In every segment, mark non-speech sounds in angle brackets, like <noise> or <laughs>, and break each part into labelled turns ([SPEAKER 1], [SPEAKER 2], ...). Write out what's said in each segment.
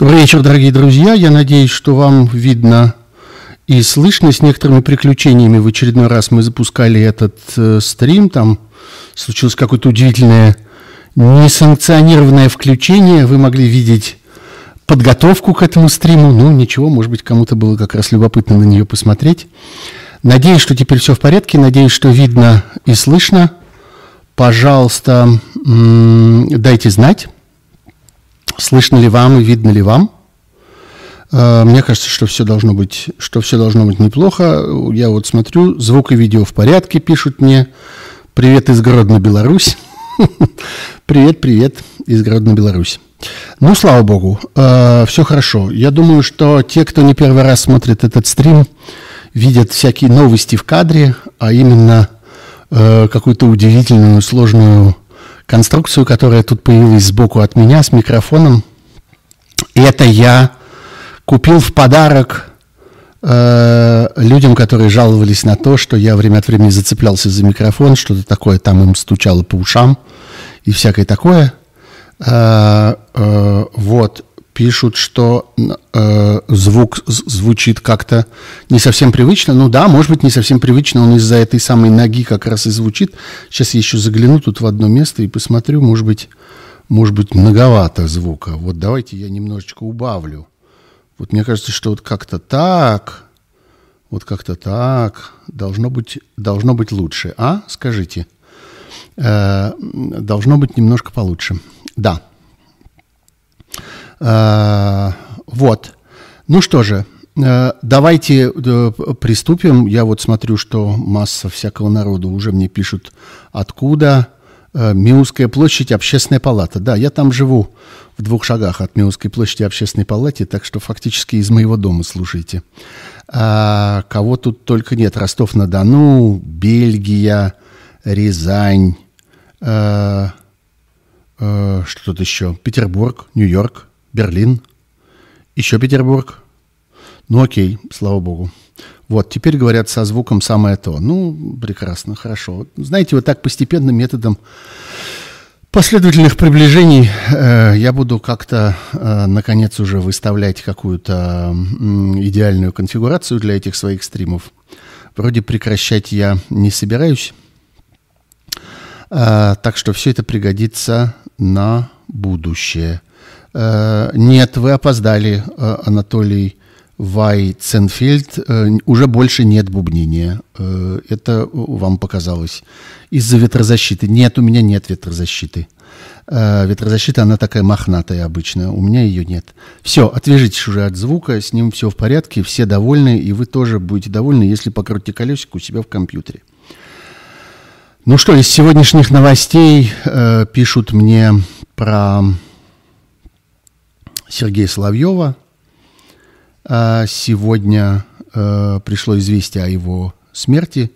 [SPEAKER 1] Добрый вечер, дорогие друзья. Я надеюсь, что вам видно и слышно. С некоторыми приключениями в очередной раз мы запускали этот э, стрим. Там случилось какое-то удивительное несанкционированное включение. Вы могли видеть подготовку к этому стриму. Ну, ничего, может быть, кому-то было как раз любопытно на нее посмотреть. Надеюсь, что теперь все в порядке. Надеюсь, что видно и слышно. Пожалуйста, дайте знать. Слышно ли вам и видно ли вам? Э, мне кажется, что все должно быть, что все должно быть неплохо. Я вот смотрю, звук и видео в порядке, пишут мне. Привет из Гродно, Беларусь. <laughs> Привет, привет из Гродно, Беларусь. Ну, слава богу, э, все хорошо. Я думаю, что те, кто не первый раз смотрит этот стрим, видят всякие новости в кадре, а именно э, какую-то удивительную, сложную конструкцию, которая тут появилась сбоку от меня с микрофоном. Это я купил в подарок э, людям, которые жаловались на то, что я время от времени зацеплялся за микрофон, что-то такое там им стучало по ушам и всякое такое. Э, э, вот пишут, что э, звук звучит как-то не совсем привычно. Ну да, может быть, не совсем привычно, он из-за этой самой ноги как раз и звучит. Сейчас я еще загляну тут в одно место и посмотрю, может быть, может быть, многовато звука. Вот давайте я немножечко убавлю. Вот мне кажется, что вот как-то так, вот как-то так должно быть, должно быть лучше. А? Скажите. Э, должно быть немножко получше. Да. Э, вот. Ну что же, э, давайте э, приступим. Я вот смотрю, что масса всякого народу уже мне пишут, откуда. Миусская площадь, общественная палата. Да, я там живу в двух шагах от Миусской площади общественной палаты, так что фактически из моего дома слушайте. А, кого тут только нет. Ростов-на-Дону, Бельгия, Рязань, а, а, что тут еще? Петербург, Нью-Йорк, Берлин, еще Петербург. Ну окей, слава богу. Вот, теперь говорят со звуком самое то. Ну, прекрасно, хорошо. Знаете, вот так постепенным методом последовательных приближений э, я буду как-то, э, наконец, уже выставлять какую-то э, идеальную конфигурацию для этих своих стримов. Вроде прекращать я не собираюсь. Э, так что все это пригодится на будущее. Э, нет, вы опоздали, э, Анатолий Вайценфельд. Э, уже больше нет бубнения. Это вам показалось. Из-за ветрозащиты. Нет, у меня нет ветрозащиты. Ветрозащита, она такая мохнатая обычно. У меня ее нет. Все, отвяжитесь уже от звука, с ним все в порядке, все довольны, и вы тоже будете довольны, если покрутите колесико у себя в компьютере. Ну что, из сегодняшних новостей э, пишут мне про Сергея Соловьева. А сегодня э, пришло известие о его смерти.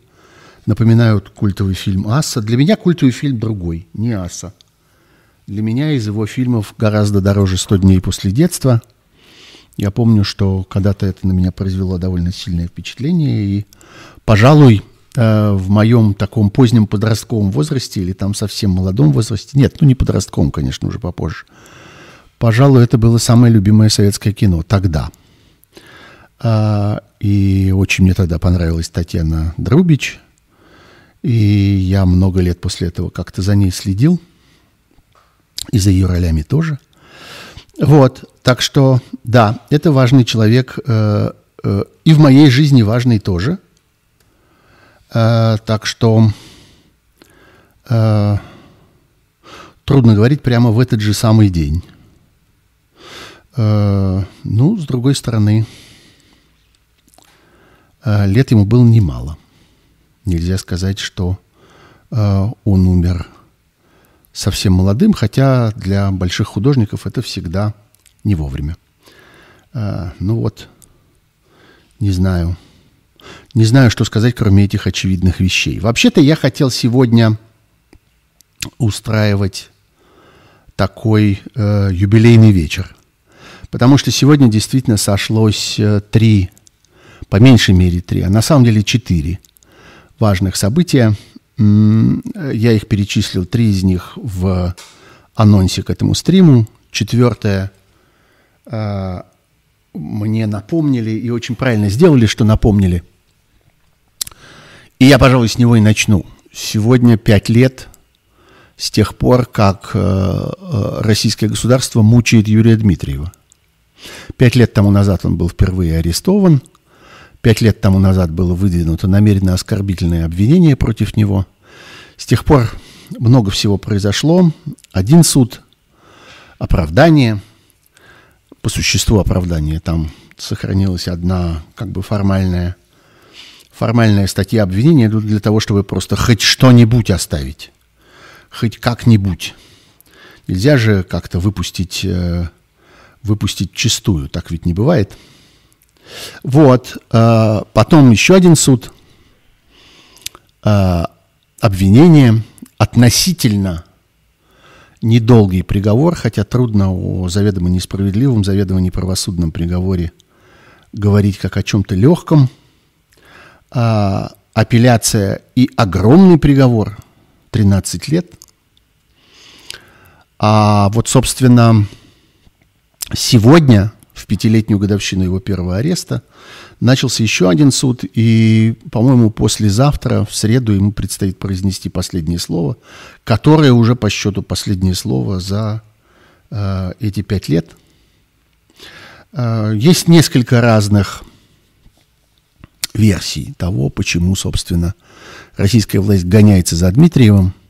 [SPEAKER 1] Напоминают культовый фильм «Асса». Для меня культовый фильм другой, не «Асса». Для меня из его фильмов гораздо дороже «100 дней после детства». Я помню, что когда-то это на меня произвело довольно сильное впечатление. И, пожалуй, э, в моем таком позднем подростковом возрасте или там совсем молодом возрасте, нет, ну не подростковом, конечно, уже попозже – Пожалуй, это было самое любимое советское кино тогда. А, и очень мне тогда понравилась Татьяна Друбич. И я много лет после этого как-то за ней следил. И за ее ролями тоже. Вот, так что, да, это важный человек. Э, э, и в моей жизни важный тоже. Э, так что трудно говорить прямо в этот же самый день. Э, ну, с другой стороны, э, лет ему было немало. Нельзя сказать, что э, он умер совсем молодым, хотя для больших художников это всегда не вовремя. Ну вот, не знаю. Не знаю, что сказать, кроме этих очевидных вещей. Вообще-то я хотел сегодня устраивать такой э, юбилейный вечер – Потому что сегодня действительно сошлось э, три, по меньшей мере три, а на самом деле четыре важных события. Я их перечислил, три из них в анонсе к этому стриму. Четвертое э, мне напомнили и очень правильно сделали, что напомнили. И я, пожалуй, с него и начну. Сегодня пять лет с тех пор, как э, э, российское государство мучает Юрия Дмитриева. Пять лет тому назад он был впервые арестован. Пять лет тому назад было выдвинуто намеренно оскорбительное обвинение против него. С тех пор много всего произошло. Один суд, оправдание, по существу оправдание. Там сохранилась одна как бы формальная, формальная статья обвинения для того, чтобы просто хоть что-нибудь оставить хоть как-нибудь. Нельзя же как-то выпустить, э, выпустить чистую, так ведь не бывает. Вот, э, потом еще один суд, э, обвинение, относительно недолгий приговор, хотя трудно о заведомо несправедливом, заведомо неправосудном приговоре говорить как о чем-то легком. А, апелляция и огромный приговор, 13 лет – а вот, собственно, сегодня, в пятилетнюю годовщину его первого ареста, начался еще один суд, и, по-моему, послезавтра, в среду, ему предстоит произнести последнее слово, которое уже по счету последнее слово за э, эти пять лет. Э, есть несколько разных версий того, почему, собственно, российская власть гоняется за Дмитриевым –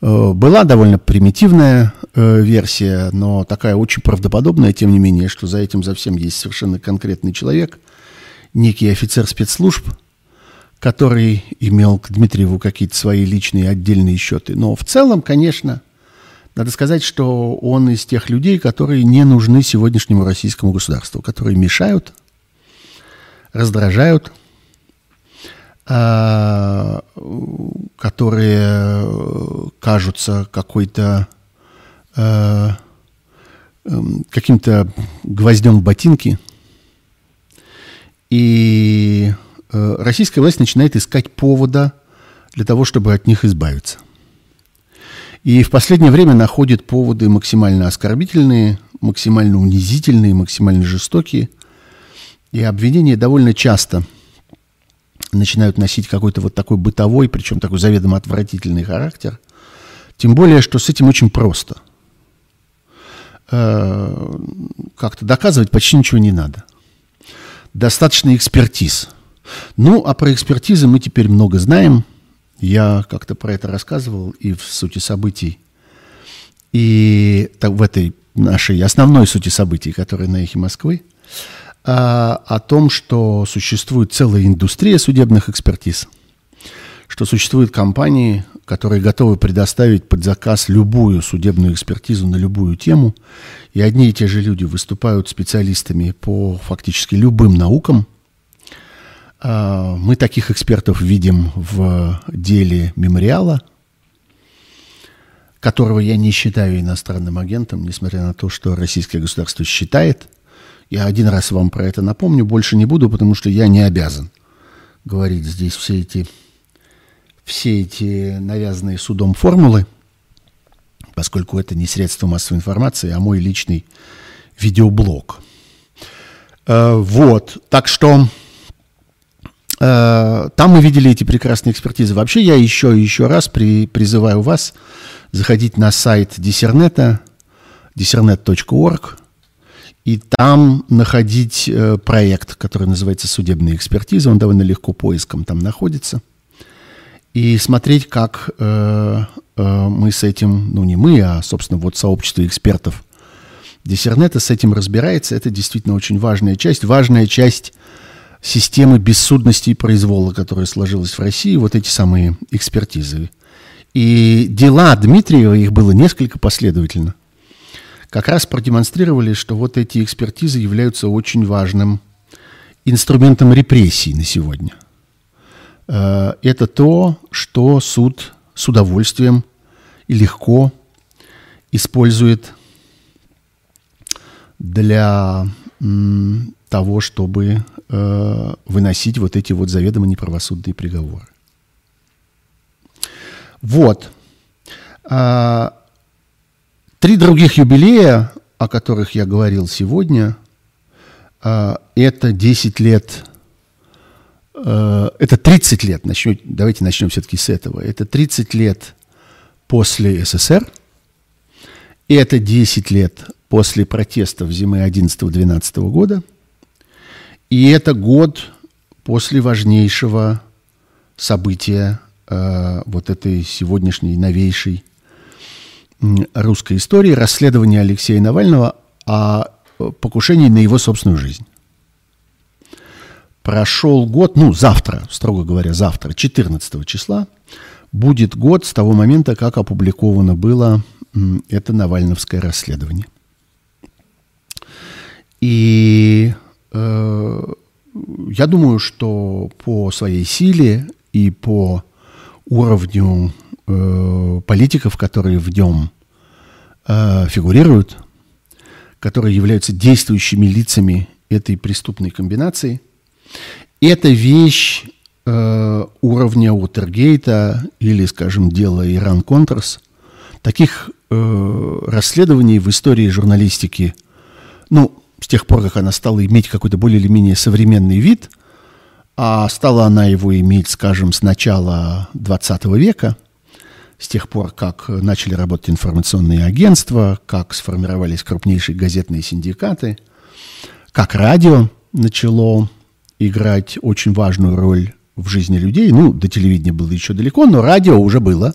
[SPEAKER 1] Э, была довольно примитивная э, версия, но такая очень правдоподобная, тем не менее, что за этим, за всем есть совершенно конкретный человек, некий офицер спецслужб, который имел к Дмитриеву какие-то свои личные отдельные счеты. Но в целом, конечно, надо сказать, что он из тех людей, которые не нужны сегодняшнему российскому государству, которые мешают, раздражают – а, которые кажутся какой-то э, эм, каким-то гвоздем в ботинки. И э, российская власть начинает искать повода для того, чтобы от них избавиться. И в последнее время находит поводы максимально оскорбительные, максимально унизительные, максимально жестокие. И обвинения довольно часто – начинают носить какой-то вот такой бытовой, причем такой заведомо отвратительный характер. Тем более, что с этим очень просто. Э, как-то доказывать почти ничего не надо. Достаточно экспертиз. Ну, а про экспертизы мы теперь много знаем. Я как-то про это рассказывал и в сути событий, и в этой нашей основной сути событий, которая на эхе Москвы а, о том, что существует целая индустрия судебных экспертиз, что существуют компании, которые готовы предоставить под заказ любую судебную экспертизу на любую тему, и одни и те же люди выступают специалистами по фактически любым наукам. А, мы таких экспертов видим в деле мемориала, которого я не считаю иностранным агентом, несмотря на то, что российское государство считает – я один раз вам про это напомню, больше не буду, потому что я не обязан говорить здесь все эти, все эти навязанные судом формулы, поскольку это не средство массовой информации, а мой личный видеоблог. Э, вот, так что э, там мы видели эти прекрасные экспертизы. Вообще я еще и еще раз при, призываю вас заходить на сайт Диссернета, dissernet.org, и там находить э, проект, который называется «Судебная экспертиза». Он довольно легко поиском там находится. И смотреть, как э, э, мы с этим, ну не мы, а, собственно, вот сообщество экспертов Диссернета с этим разбирается. Это действительно очень важная часть. Важная часть системы бессудности и произвола, которая сложилась в России, вот эти самые экспертизы. И дела Дмитриева, их было несколько последовательно – как раз продемонстрировали, что вот эти экспертизы являются очень важным инструментом репрессий на сегодня. Э, это то, что суд с удовольствием и легко использует для того, чтобы э, выносить вот эти вот заведомо неправосудные приговоры. Вот. А, Три других юбилея о которых я говорил сегодня, э, это 10 лет, это 30 лет, начнем, давайте начнем все-таки с этого. Это 30 лет после СССР, и это 10 лет после протестов зимы 11-12 года, и это год после важнейшего события э, вот этой сегодняшней новейшей русской истории, расследование Алексея Навального о покушении на его собственную жизнь. Прошел год, ну, завтра, строго говоря, завтра, 14 числа, будет год с того момента, как опубликовано было это Навальновское расследование. И э, я думаю, что по своей силе и по уровню э, политиков, которые в нем э, фигурируют, которые являются действующими лицами этой преступной комбинации, это вещь э, уровня Утергейта или, скажем, дела Иран-Контрас. Таких э, расследований в истории журналистики, ну, с тех пор, как она стала иметь какой-то более или менее современный вид, а стала она его иметь, скажем, с начала 20 века, с тех пор, как начали работать информационные агентства, как сформировались крупнейшие газетные синдикаты, как радио начало играть очень важную роль в жизни людей. Ну, до телевидения было еще далеко, но радио уже было.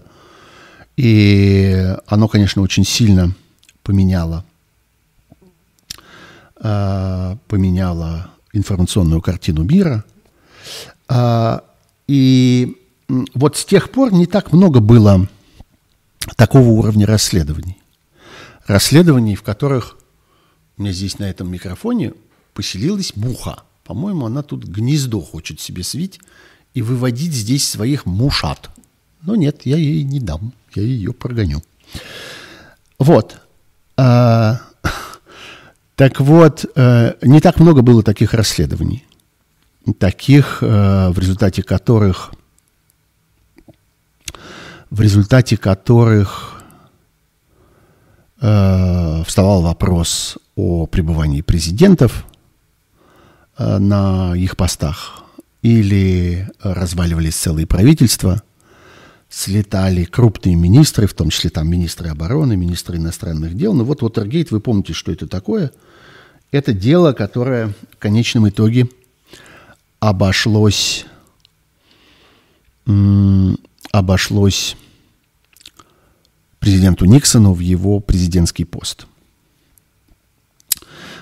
[SPEAKER 1] И оно, конечно, очень сильно поменяло а, поменяла информационную картину мира. А, и вот с тех пор не так много было такого уровня расследований. Расследований, в которых у меня здесь на этом микрофоне поселилась муха. По-моему, она тут гнездо хочет себе свить и выводить здесь своих мушат. Но нет, я ей не дам, я ее прогоню. Вот. А, <laughs> так вот, э, не так много было таких расследований, таких, э, в результате которых, в результате которых э, вставал вопрос о пребывании президентов на их постах или разваливались целые правительства, слетали крупные министры, в том числе там министры обороны, министры иностранных дел. Ну вот Уотергейт, вы помните, что это такое – это дело, которое в конечном итоге обошлось, обошлось президенту Никсону в его президентский пост.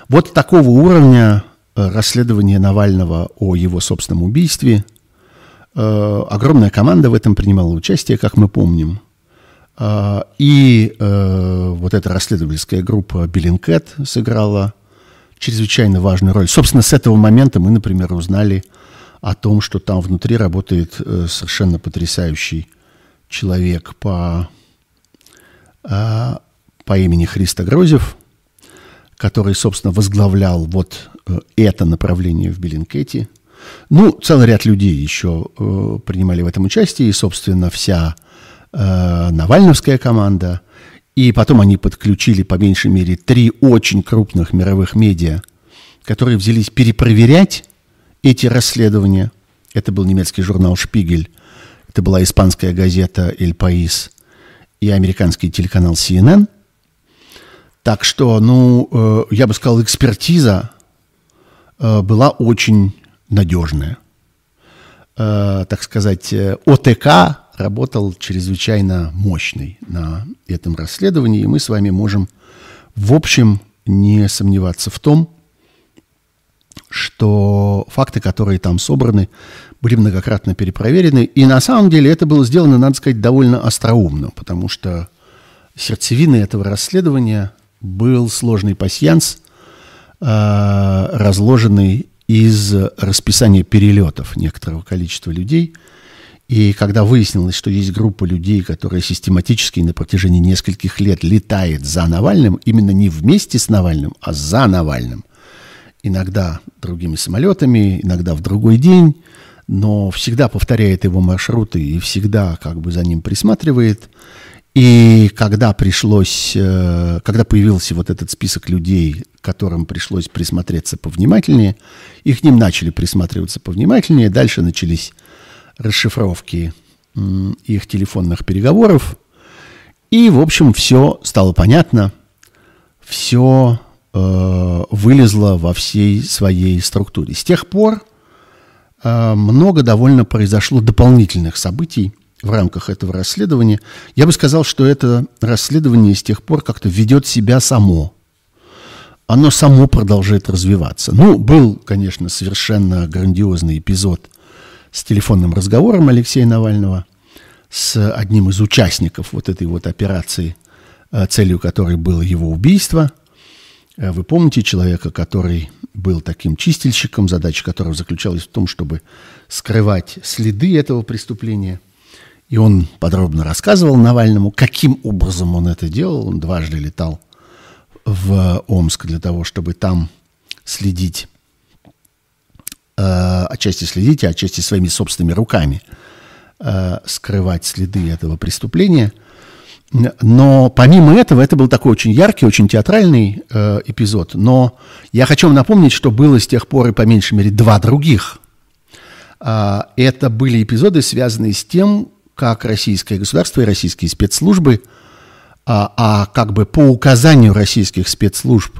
[SPEAKER 1] Вот такого уровня э, расследования Навального о его собственном убийстве. Э, огромная команда в этом принимала участие, как мы помним. Э, и вот эта расследовательская группа Биллинкет сыграла чрезвычайно важную роль. Собственно, с этого момента мы, например, узнали о том, что там внутри работает совершенно потрясающий человек по, по имени Христа Грозев, который, собственно, возглавлял вот э, это направление в Беллинкете. Ну, целый ряд людей еще э, принимали в этом участие, и, собственно, вся э, Навальновская команда – и потом они подключили по меньшей мере три очень крупных мировых медиа, которые взялись перепроверять эти расследования. Это был немецкий журнал «Шпигель», это была испанская газета «Эль Паис» и американский телеканал CNN. Так что, ну, э, я бы сказал, экспертиза э, была очень надежная. Э, так сказать, ОТК работал чрезвычайно мощный на этом расследовании, и мы с вами можем, в общем, не сомневаться в том, что факты, которые там собраны, были многократно перепроверены. И на самом деле это было сделано, надо сказать, довольно остроумно, потому что сердцевиной этого расследования был сложный пасьянс, э, разложенный из расписания перелетов некоторого количества людей – и когда выяснилось, что есть группа людей, которая систематически на протяжении нескольких лет летает за Навальным, именно не вместе с Навальным, а за Навальным, иногда другими самолетами, иногда в другой день, но всегда повторяет его маршруты и всегда как бы за ним присматривает. И когда пришлось, э, когда появился вот этот список людей, которым пришлось присмотреться повнимательнее, и к ним начали присматриваться повнимательнее, дальше начались расшифровки их телефонных переговоров, и, в общем, все стало понятно, все э, вылезло во всей своей структуре. С тех пор э, много довольно произошло дополнительных событий, в рамках этого расследования. Я бы сказал, что это расследование с тех пор как-то ведет себя само. Оно само продолжает развиваться. Ну, был, конечно, совершенно грандиозный эпизод с телефонным разговором Алексея Навального с одним из участников вот этой вот операции, э, целью которой было его убийство. Э, вы помните человека, который был таким чистильщиком, задача которого заключалась в том, чтобы скрывать следы этого преступления – и он подробно рассказывал Навальному, каким образом он это делал. Он дважды летал в Омск для того, чтобы там следить, э, отчасти следить, а отчасти своими собственными руками э, скрывать следы этого преступления. Но помимо этого, это был такой очень яркий, очень театральный э, эпизод. Но я хочу вам напомнить, что было с тех пор и по меньшей мере два других. Это были эпизоды, связанные с тем, как российское государство и российские спецслужбы, а, а как бы по указанию российских спецслужб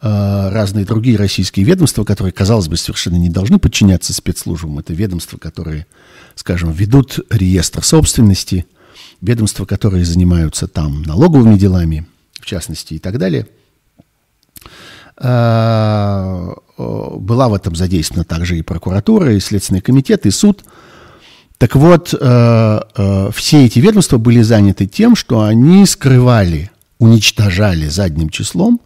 [SPEAKER 1] а, разные другие российские ведомства, которые, казалось бы, совершенно не должны подчиняться спецслужбам. Это ведомства, которые, скажем, ведут реестр собственности, ведомства, которые занимаются там налоговыми делами, в частности, и так далее. А, была в этом задействована также и прокуратура, и Следственный комитет, и суд – так вот, э, э, все эти ведомства были заняты тем, что они скрывали, уничтожали задним числом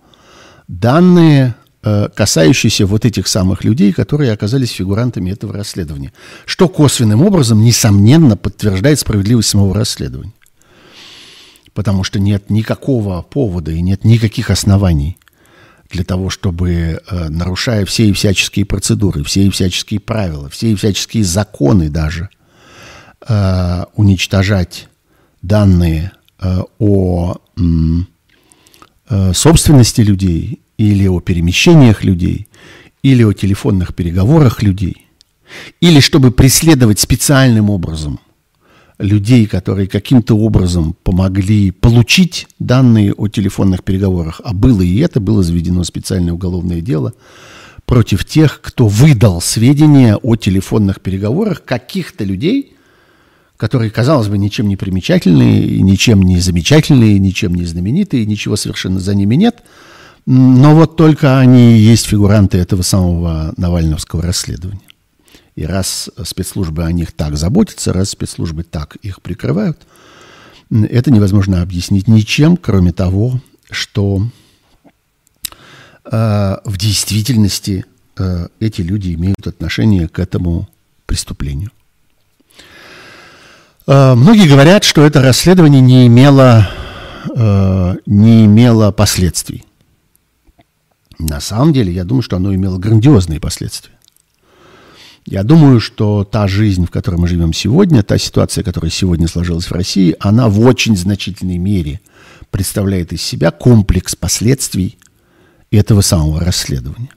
[SPEAKER 1] данные, э, касающиеся вот этих самых людей, которые оказались фигурантами этого расследования. Что косвенным образом, несомненно, подтверждает справедливость самого расследования. Потому что нет никакого повода и нет никаких оснований для того, чтобы, э, нарушая все и всяческие процедуры, все и всяческие правила, все и всяческие законы даже – э, уничтожать данные э, о э, собственности людей или о перемещениях людей, или о телефонных переговорах людей, или чтобы преследовать специальным образом людей, которые каким-то образом помогли получить данные о телефонных переговорах, а было и это, было заведено специальное уголовное дело против тех, кто выдал сведения о телефонных переговорах каких-то людей – которые, казалось бы, ничем не примечательные, ничем не замечательные, ничем не знаменитые, ничего совершенно за ними нет. Но вот только они и есть фигуранты этого самого Навальновского расследования. И раз спецслужбы о них так заботятся, раз спецслужбы так их прикрывают, это невозможно объяснить ничем, кроме того, что э, в действительности э, эти люди имеют отношение к этому преступлению. Э, многие говорят, что это расследование не имело, э, не имело последствий. На самом деле, я думаю, что оно имело грандиозные последствия. Я думаю, что та жизнь, в которой мы живем сегодня, та ситуация, которая сегодня сложилась в России, она в очень значительной мере представляет из себя комплекс последствий этого самого расследования.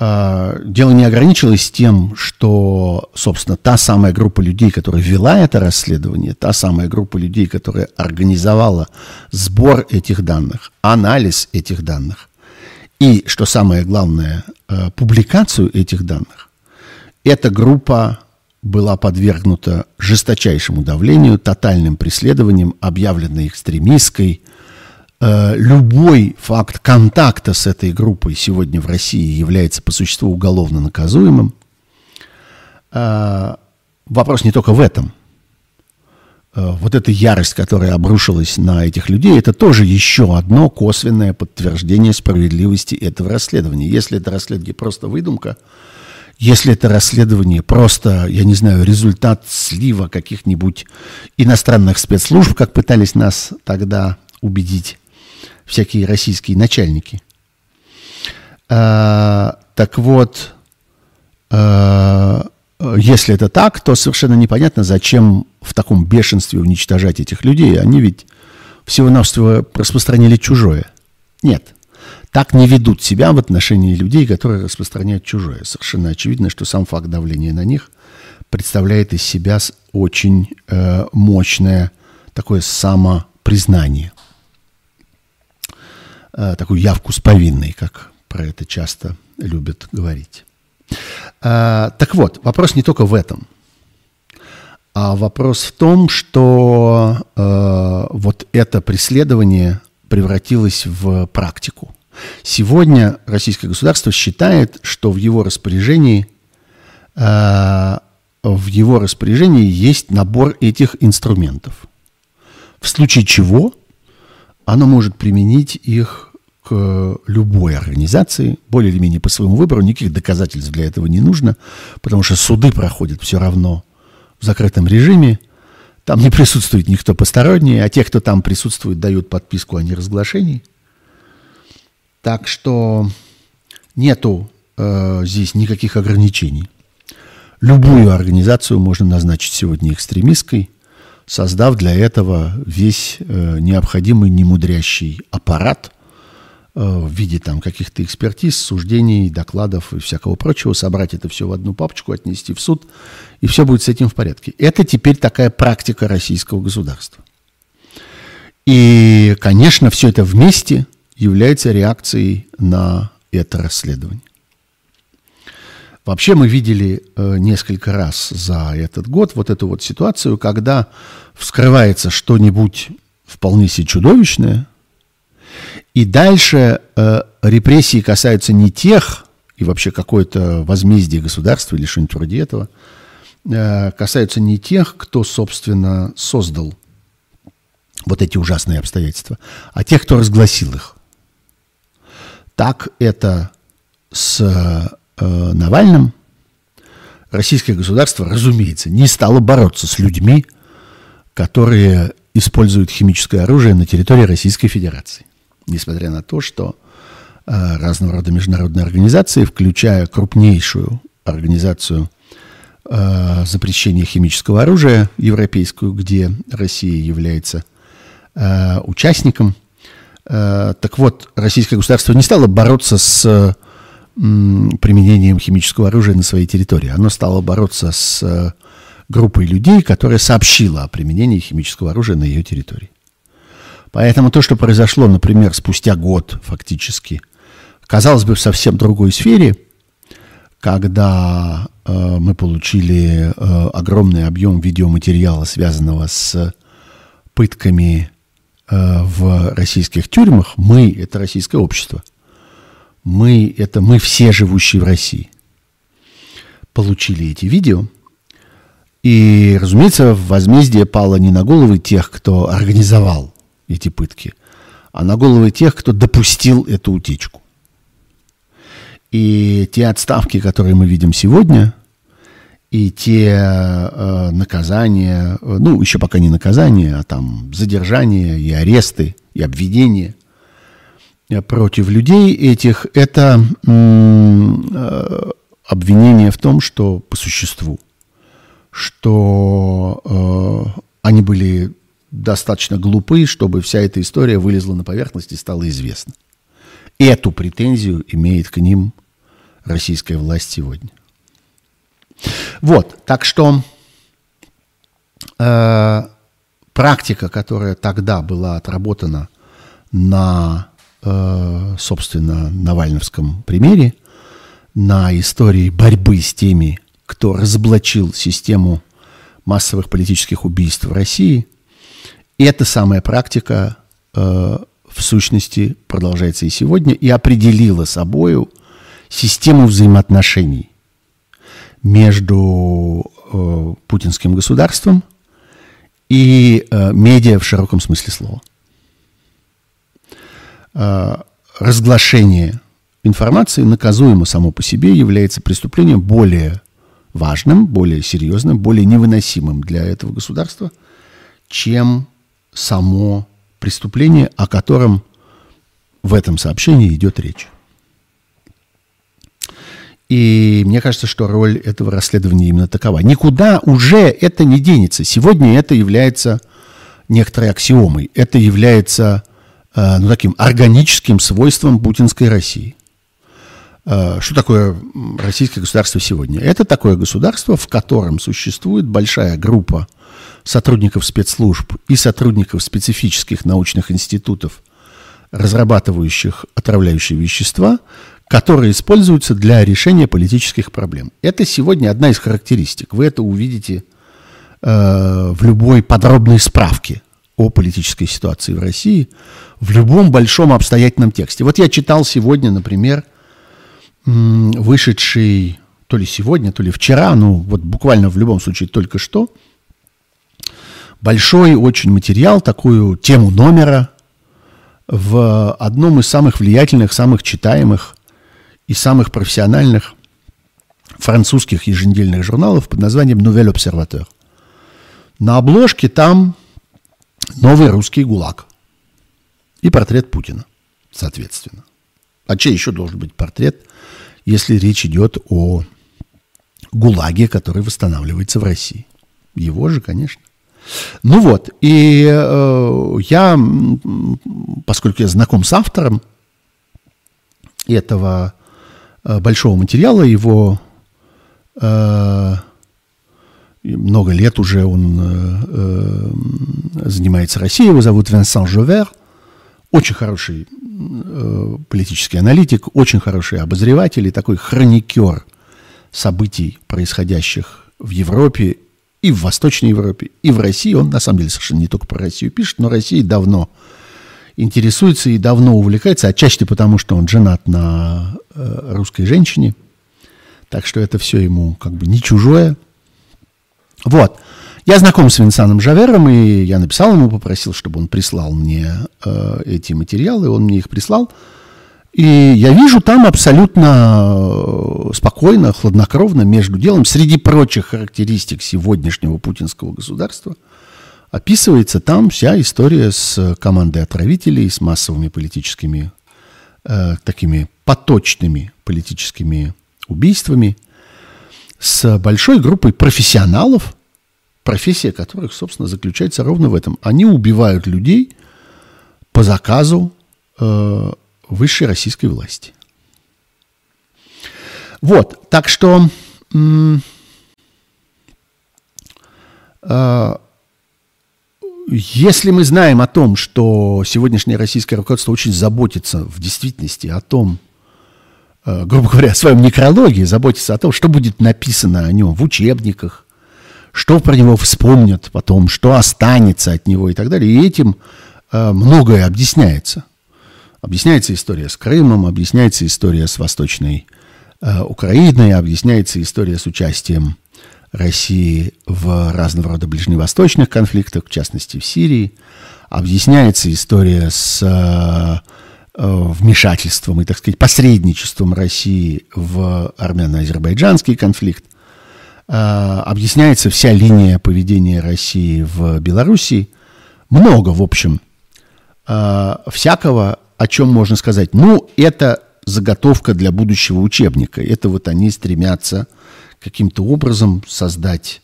[SPEAKER 1] А, дело не ограничилось тем, что, собственно, та самая группа людей, которая вела это расследование, та самая группа людей, которая организовала сбор этих данных, анализ этих данных и, что самое главное, а, публикацию этих данных, эта группа была подвергнута жесточайшему давлению, тотальным преследованиям, объявленной экстремистской, Э, любой факт контакта с этой группой сегодня в России является по существу уголовно наказуемым. Э, вопрос не только в этом. Э, вот эта ярость, которая обрушилась на этих людей, это тоже еще одно косвенное подтверждение справедливости этого расследования. Если это расследование просто выдумка, если это расследование просто, я не знаю, результат слива каких-нибудь иностранных спецслужб, как пытались нас тогда убедить, всякие российские начальники. А, так вот, а, если это так, то совершенно непонятно, зачем в таком бешенстве уничтожать этих людей. Они ведь всего-навсего распространили чужое. Нет, так не ведут себя в отношении людей, которые распространяют чужое. Совершенно очевидно, что сам факт давления на них представляет из себя очень э, мощное такое самопризнание, э, такую явку с повинной, как про это часто любят говорить. Э, так вот, вопрос не только в этом, а вопрос в том, что э, вот это преследование превратилось в практику. Сегодня российское государство считает, что в его распоряжении э, в его распоряжении есть набор этих инструментов, в случае чего оно может применить их к любой организации, более или менее по своему выбору, никаких доказательств для этого не нужно, потому что суды проходят все равно в закрытом режиме, там не присутствует никто посторонний, а те, кто там присутствует, дают подписку о неразглашении. Так что нету э, здесь никаких ограничений. Любую организацию можно назначить сегодня экстремистской, создав для этого весь э, необходимый немудрящий аппарат э, в виде там каких-то экспертиз, суждений, докладов и всякого прочего, собрать это все в одну папочку, отнести в суд, и все будет с этим в порядке. Это теперь такая практика российского государства. И, конечно, все это вместе является реакцией на это расследование. Вообще мы видели э, несколько раз за этот год вот эту вот ситуацию, когда вскрывается что-нибудь вполне себе чудовищное, и дальше э, репрессии касаются не тех, и вообще какое-то возмездие государства или что-нибудь вроде этого, э, касаются не тех, кто, собственно, создал вот эти ужасные обстоятельства, а тех, кто разгласил их. Так это с э, Навальным, российское государство, разумеется, не стало бороться с людьми, которые используют химическое оружие на территории Российской Федерации. Несмотря на то, что э, разного рода международные организации, включая крупнейшую организацию э, запрещения химического оружия европейскую, где Россия является э, участником, э, так вот, российское государство не стало бороться с применением химического оружия на своей территории. Оно стало бороться с группой людей, которая сообщила о применении химического оружия на ее территории. Поэтому то, что произошло, например, спустя год фактически, казалось бы, в совсем другой сфере, когда э, мы получили э, огромный объем видеоматериала, связанного с пытками э, в российских тюрьмах, мы, это российское общество – мы, это мы все, живущие в России, получили эти видео. И, разумеется, возмездие пало не на головы тех, кто организовал эти пытки, а на головы тех, кто допустил эту утечку. И те отставки, которые мы видим сегодня, и те э, наказания, ну, еще пока не наказания, а там задержания и аресты, и обвинения – против людей этих, это э, обвинение в том, что по существу, что э, они были достаточно глупы, чтобы вся эта история вылезла на поверхность и стала известна. Эту претензию имеет к ним российская власть сегодня. Вот, так что э, практика, которая тогда была отработана на Э, собственно, Навальновском примере, на истории борьбы с теми, кто разоблачил систему массовых политических убийств в России. И эта самая практика э, в сущности продолжается и сегодня и определила собою систему взаимоотношений между э, путинским государством и э, медиа в широком смысле слова. А, разглашение информации наказуемо само по себе является преступлением более важным, более серьезным, более невыносимым для этого государства, чем само преступление, о котором в этом сообщении идет речь. И мне кажется, что роль этого расследования именно такова. Никуда уже это не денется. Сегодня это является некоторой аксиомой. Это является э, ну, таким органическим свойством путинской России. Э, что такое российское государство сегодня? Это такое государство, в котором существует большая группа сотрудников спецслужб и сотрудников специфических научных институтов, разрабатывающих отравляющие вещества, которые используются для решения политических проблем. Это сегодня одна из характеристик. Вы это увидите э, в любой подробной справке о политической ситуации в России, в любом большом обстоятельном тексте. Вот я читал сегодня, например, вышедший то ли сегодня, то ли вчера, ну вот буквально в любом случае только что, большой очень материал, такую тему номера в одном из самых влиятельных, самых читаемых и самых профессиональных французских еженедельных журналов под названием «Nouvelle Observateur». На обложке там новый русский ГУЛАГ и портрет Путина, соответственно. А чей еще должен быть портрет, если речь идет о ГУЛАГе, который восстанавливается в России? Его же, конечно. Ну вот, и э, я, поскольку я знаком с автором этого Э, большого материала, его э, много лет уже он э, э, занимается Россией, его зовут Винсан Жовер, очень хороший э, политический аналитик, очень хороший обозреватель и такой хроникер событий, происходящих в Европе и в Восточной Европе, и в России. Он, на самом деле, совершенно не только про Россию пишет, но Россия давно интересуется и давно увлекается, отчасти потому, что он женат на э, русской женщине. Так что это все ему как бы не чужое. Вот. Я знаком с Винсаном Жавером, и я написал ему, попросил, чтобы он прислал мне э, эти материалы. Он мне их прислал. И я вижу там абсолютно э, спокойно, хладнокровно, между делом, среди прочих характеристик сегодняшнего путинского государства – описывается там вся история с командой отравителей, с массовыми политическими, э, такими поточными политическими убийствами, с большой группой профессионалов, профессия которых, собственно, заключается ровно в этом. Они убивают людей по заказу э, высшей российской власти. Вот, так что... Э, если мы знаем о том, что сегодняшнее российское руководство очень заботится в действительности о том, э, грубо говоря, о своем некрологе, заботится о том, что будет написано о нем в учебниках, что про него вспомнят потом, что останется от него и так далее. И этим э, многое объясняется. Объясняется история с Крымом, объясняется история с Восточной э, Украиной, объясняется история с участием России в разного рода ближневосточных конфликтах, в частности в Сирии. Объясняется история с э, вмешательством и, так сказать, посредничеством России в армяно-азербайджанский конфликт. Э, объясняется вся линия поведения России в Белоруссии. Много, в общем, э, всякого, о чем можно сказать. Ну, это заготовка для будущего учебника. Это вот они стремятся каким-то образом создать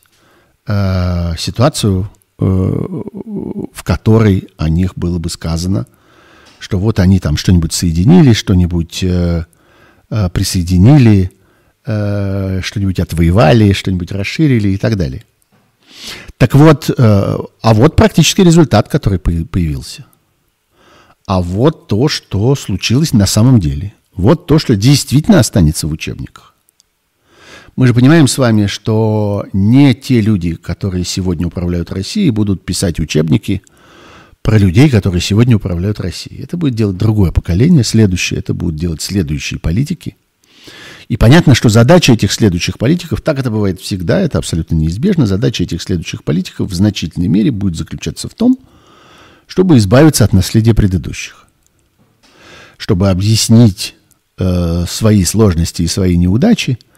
[SPEAKER 1] э, ситуацию, э, в которой о них было бы сказано, что вот они там что-нибудь соединили, что-нибудь э, э, присоединили, э, что-нибудь отвоевали, что-нибудь расширили и так далее. Так вот, э, а вот практический результат, который появился. А вот то, что случилось на самом деле. Вот то, что действительно останется в учебниках. Мы же понимаем с вами, что не те люди, которые сегодня управляют Россией, будут писать учебники про людей, которые сегодня управляют Россией. Это будет делать другое поколение, следующее, это будут делать следующие политики. И понятно, что задача этих следующих политиков, так это бывает всегда, это абсолютно неизбежно, задача этих следующих политиков в значительной мере будет заключаться в том, чтобы избавиться от наследия предыдущих. Чтобы объяснить э, свои сложности и свои неудачи –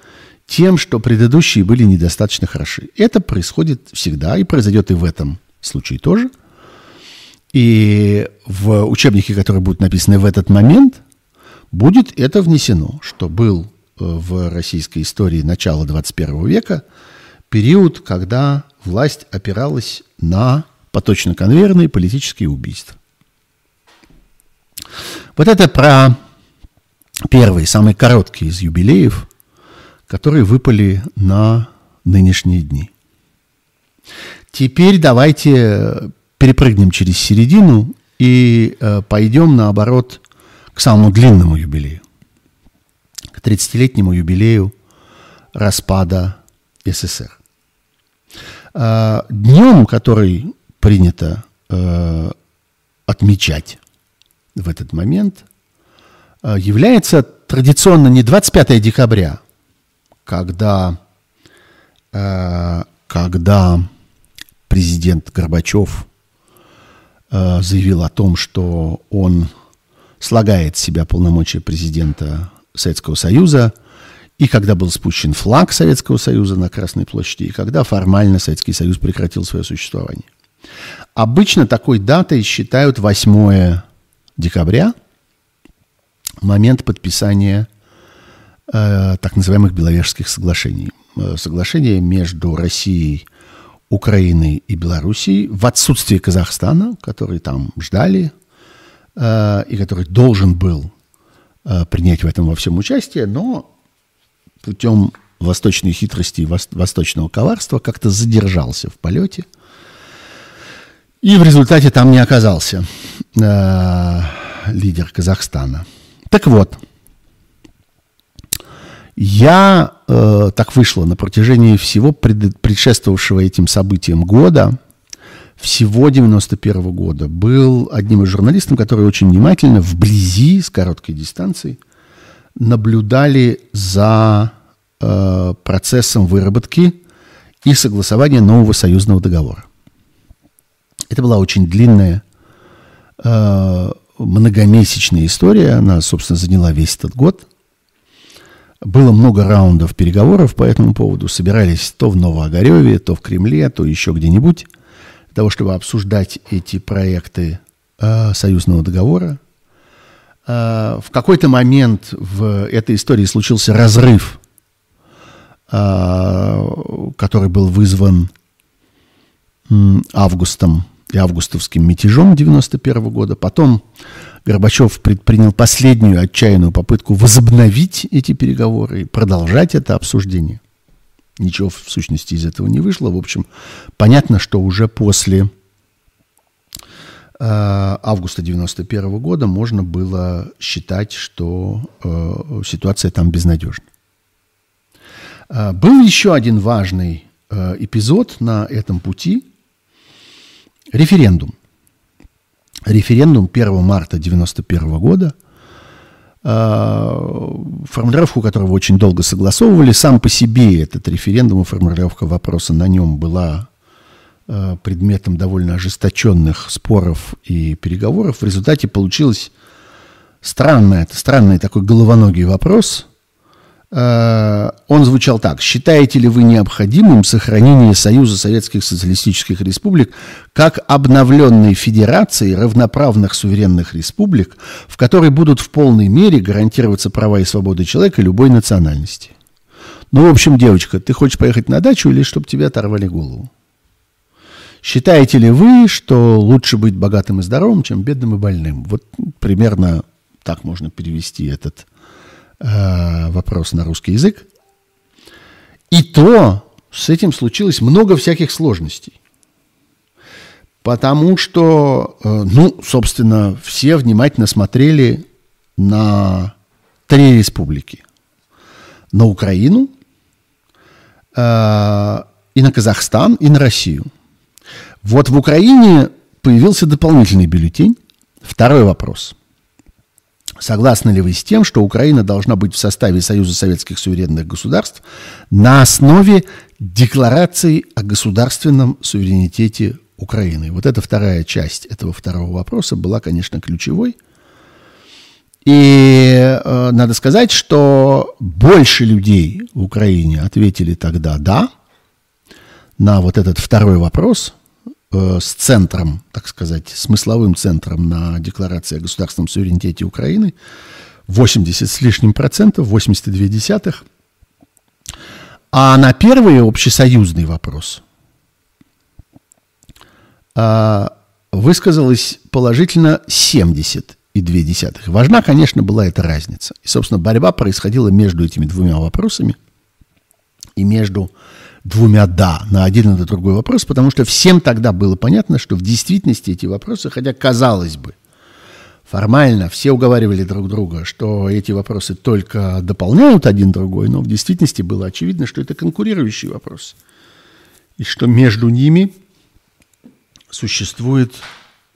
[SPEAKER 1] тем, что предыдущие были недостаточно хороши. Это происходит всегда и произойдет и в этом случае тоже. И в учебнике, которые будут написаны в этот момент, будет это внесено, что был в российской истории начала 21 века период, когда власть опиралась на поточно-конвейерные политические убийства. Вот это про первый, самый короткий из юбилеев, которые выпали на нынешние дни. Теперь давайте перепрыгнем через середину и э, пойдем, наоборот, к самому длинному юбилею, к 30-летнему юбилею распада СССР. Э, днем, который принято э, отмечать в этот момент, э, является традиционно не 25 декабря, когда, э, когда президент Горбачев э, заявил о том, что он слагает с себя полномочия президента Советского Союза, и когда был спущен флаг Советского Союза на Красной площади, и когда формально Советский Союз прекратил свое существование. Обычно такой датой считают 8 декабря, момент подписания э, так называемых Беловежских соглашений. Э, соглашение между Россией, Украиной и Белоруссией в отсутствие Казахстана, который там ждали э, и который должен был э, принять в этом во всем участие, но путем восточной хитрости и восточного коварства как-то задержался в полете. И в результате там не оказался э, лидер Казахстана. Так вот, я, э, так вышло, на протяжении всего пред, предшествовавшего этим событиям года, всего 91 -го года, был одним из журналистов, которые очень внимательно, вблизи, с короткой дистанции, наблюдали за э, процессом выработки и согласования нового союзного договора. Это была очень длинная, э, многомесячная история. Она, собственно, заняла весь этот год – было много раундов переговоров по этому поводу. Собирались то в Новоогареве, то в Кремле, то еще где-нибудь для того, чтобы обсуждать эти проекты э, союзного договора. Э, в какой-то момент в этой истории случился разрыв, который был вызван августом и августовским мятежом 91 года. Потом Горбачев предпринял последнюю отчаянную попытку возобновить эти переговоры и продолжать это обсуждение. Ничего, в сущности, из этого не вышло. В общем, понятно, что уже после э, августа 91 года можно было считать, что э, ситуация там безнадежна. Э, был еще один важный э, эпизод на этом пути – референдум – референдум 1 марта 1991 года, а, формулировку которого очень долго согласовывали. Сам по себе этот референдум и формулировка вопроса на нем была а, предметом довольно ожесточенных споров и переговоров. В результате получилось странное, странный такой головоногий вопрос – он звучал так. Считаете ли вы необходимым сохранение Союза Советских Социалистических Республик как обновленной федерации равноправных суверенных республик, в которой будут в полной мере гарантироваться права и свободы человека любой национальности? Ну, в общем, девочка, ты хочешь поехать на дачу или чтобы тебе оторвали голову? Считаете ли вы, что лучше быть богатым и здоровым, чем бедным и больным? Вот примерно так можно перевести этот э, вопрос на русский язык. И то с этим случилось много всяких сложностей. Потому что, э, ну, собственно, все внимательно смотрели на три республики. На Украину, э, и на Казахстан, и на Россию. Вот в Украине появился дополнительный бюллетень. Второй вопрос. Согласны ли вы с тем, что Украина должна быть в составе Союза Советских Суверенных Государств на основе декларации о государственном суверенитете Украины? Вот эта вторая часть этого второго вопроса была, конечно, ключевой. И э, надо сказать, что больше людей в Украине ответили тогда «да» на вот этот второй вопрос – Э, с центром, так сказать, смысловым центром на Декларации о государственном суверенитете Украины, 80 с лишним процентов, 82 десятых. А на первый общесоюзный вопрос а, высказалось положительно 70 и две десятых. Важна, конечно, была эта разница. И, собственно, борьба происходила между этими двумя вопросами и между двумя «да» на один и на другой вопрос, потому что всем тогда было понятно, что в действительности эти вопросы, хотя казалось бы, формально все уговаривали друг друга, что эти вопросы только дополняют один другой, но в действительности было очевидно, что это конкурирующие вопросы. И что между ними существует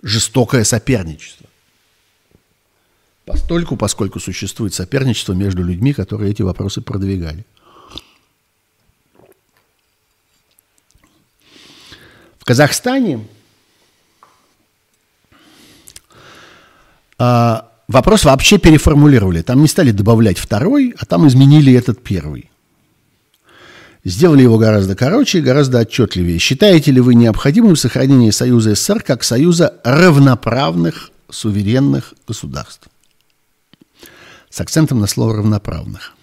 [SPEAKER 1] жестокое соперничество. Постольку, поскольку существует соперничество между людьми, которые эти вопросы продвигали. В Казахстане а, вопрос вообще переформулировали. Там не стали добавлять второй, а там изменили этот первый. Сделали его гораздо короче и гораздо отчетливее. Считаете ли вы необходимым сохранение Союза СССР как союза равноправных суверенных государств? С акцентом на слово равноправных.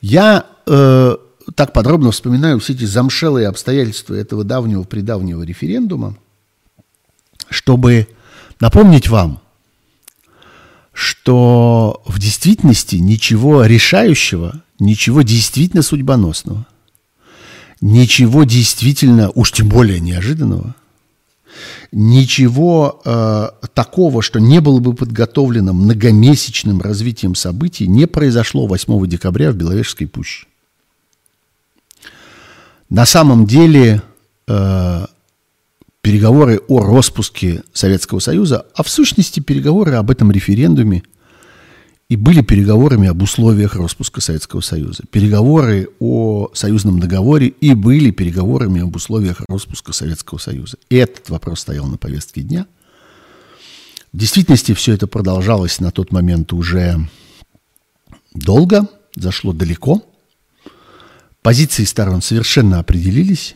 [SPEAKER 1] Я э, так подробно вспоминаю все эти замшелые обстоятельства этого давнего-предавнего референдума, чтобы напомнить вам, что в действительности ничего решающего, ничего действительно судьбоносного, ничего действительно, уж тем более неожиданного, ничего э, такого, что не было бы подготовлено многомесячным развитием событий, не произошло 8 декабря в Беловежской пуще. На самом деле э, переговоры о распуске Советского Союза, а в сущности переговоры об этом референдуме и были переговорами об условиях распуска Советского Союза. Переговоры о союзном договоре и были переговорами об условиях распуска Советского Союза. И этот вопрос стоял на повестке дня. В действительности все это продолжалось на тот момент уже долго, зашло далеко – Позиции сторон совершенно определились.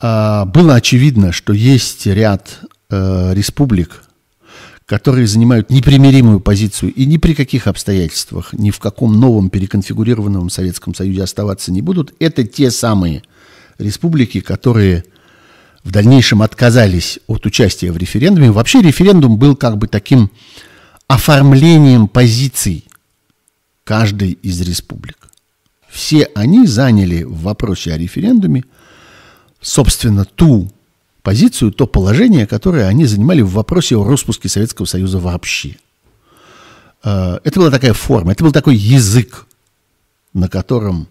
[SPEAKER 1] А, было очевидно, что есть ряд э, республик, которые занимают непримиримую позицию и ни при каких обстоятельствах, ни в каком новом переконфигурированном Советском Союзе оставаться не будут. Это те самые республики, которые в дальнейшем отказались от участия в референдуме. Вообще референдум был как бы таким оформлением позиций каждой из республик. Все они заняли в вопросе о референдуме, собственно, ту позицию, то положение, которое они занимали в вопросе о распуске Советского Союза вообще. Э, это была такая форма, это был такой язык, на котором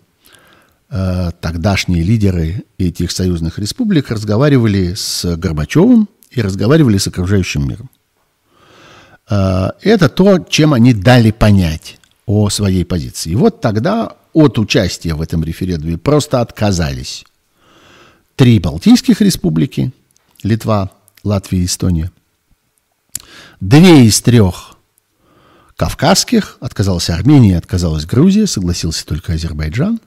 [SPEAKER 1] э, тогдашние лидеры этих союзных республик разговаривали с Горбачевым и разговаривали с окружающим миром. Э, это то, чем они дали понять о своей позиции. И вот тогда от участия в этом референдуме просто отказались. Три Балтийских республики, Литва, Латвия и Эстония. Две из трех кавказских, отказалась Армения, отказалась Грузия, согласился только Азербайджан.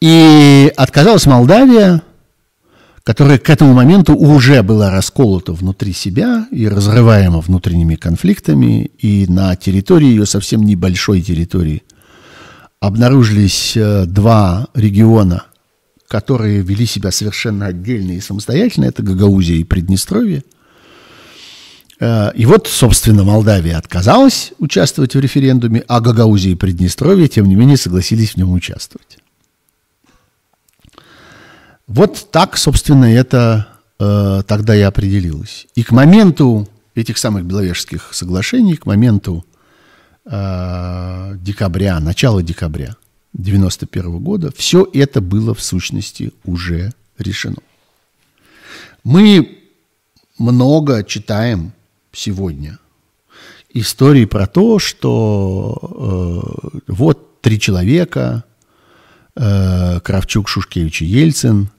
[SPEAKER 1] И отказалась Молдавия, которая к этому моменту уже была расколота внутри себя и разрываема внутренними конфликтами, и на территории ее, совсем небольшой территории, обнаружились э, два региона, которые вели себя совершенно отдельно и самостоятельно, это Гагаузия и Приднестровье. Э, и вот, собственно, Молдавия отказалась участвовать в референдуме, а Гагаузия и Приднестровье, тем не менее, согласились в нем участвовать. Вот так, собственно, это э, тогда и определилось. И к моменту этих самых Беловежских соглашений, к моменту э, декабря, начала декабря 91 года, все это было в сущности уже решено. Мы много читаем сегодня истории про то, что э, вот три человека, э, Кравчук, Шушкевич и Ельцин,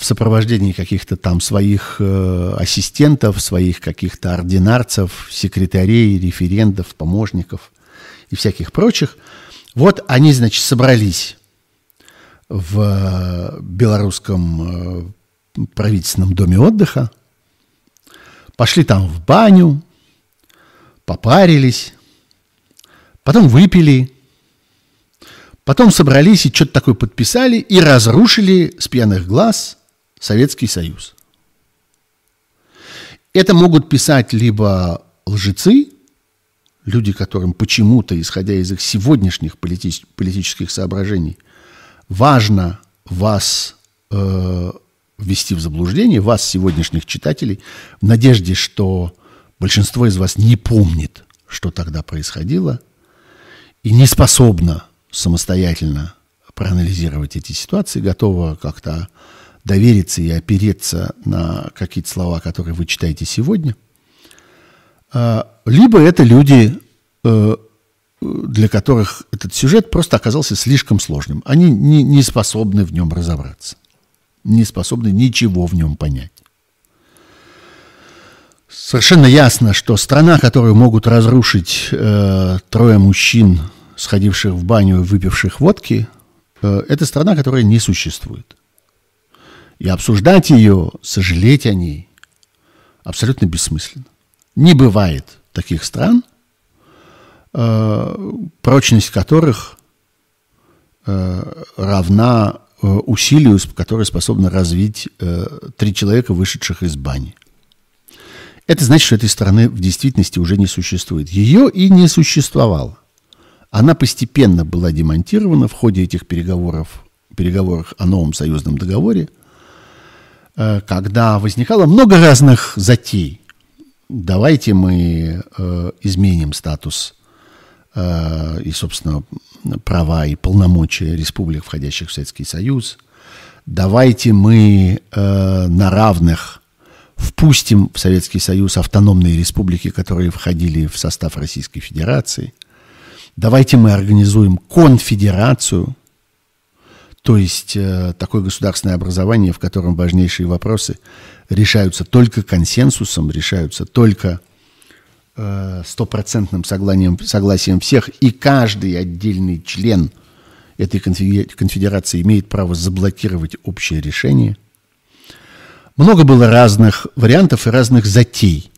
[SPEAKER 1] в сопровождении каких-то там своих э, ассистентов, своих каких-то ординарцев, секретарей, референдов, помощников и всяких прочих. Вот они, значит, собрались в э, белорусском э, правительственном доме отдыха, пошли там в баню, попарились, потом выпили, потом собрались и что-то такое подписали и разрушили с пьяных глаз Советский Союз. Это могут писать либо лжецы, люди, которым почему-то, исходя из их сегодняшних полити- политических соображений, важно вас э, ввести в заблуждение, вас, сегодняшних читателей, в надежде, что большинство из вас не помнит, что тогда происходило, и не способно самостоятельно проанализировать эти ситуации, готово как-то довериться и опереться на какие-то слова, которые вы читаете сегодня. А, либо это люди, э, для которых этот сюжет просто оказался слишком сложным. Они не, не способны в нем разобраться, не способны ничего в нем понять. Совершенно ясно, что страна, которую могут разрушить э, трое мужчин, сходивших в баню и выпивших водки, э, это страна, которая не существует. И обсуждать ее, сожалеть о ней абсолютно бессмысленно. Не бывает таких стран, э, прочность которых э, равна э, усилию, которое способно развить э, три человека, вышедших из бани. Это значит, что этой страны в действительности уже не существует. Ее и не существовало. Она постепенно была демонтирована в ходе этих переговоров, переговоров о новом союзном договоре – когда возникало много разных затей. Давайте мы э, изменим статус э, и, собственно, права и полномочия республик, входящих в Советский Союз. Давайте мы э, на равных впустим в Советский Союз автономные республики, которые входили в состав Российской Федерации. Давайте мы организуем конфедерацию, то есть э, такое государственное образование, в котором важнейшие вопросы решаются только консенсусом, решаются только э, стопроцентным согласием, согласием всех, и каждый отдельный член этой конфедерации имеет право заблокировать общее решение. Много было разных вариантов и разных затей.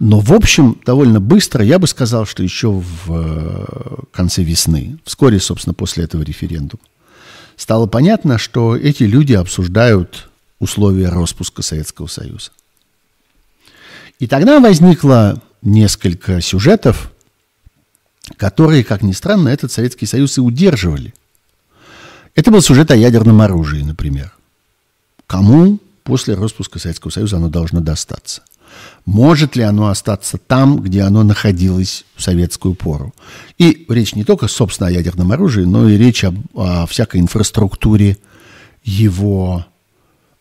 [SPEAKER 1] Но, в общем, довольно быстро, я бы сказал, что еще в э, конце весны, вскоре, собственно, после этого референдума, стало понятно, что эти люди обсуждают условия распуска Советского Союза. И тогда возникло несколько сюжетов, которые, как ни странно, этот Советский Союз и удерживали. Это был сюжет о ядерном оружии, например. Кому после распуска Советского Союза оно должно достаться? Может ли оно остаться там, где оно находилось в советскую пору? И речь не только, собственно, о ядерном оружии, но и речь об, о всякой инфраструктуре его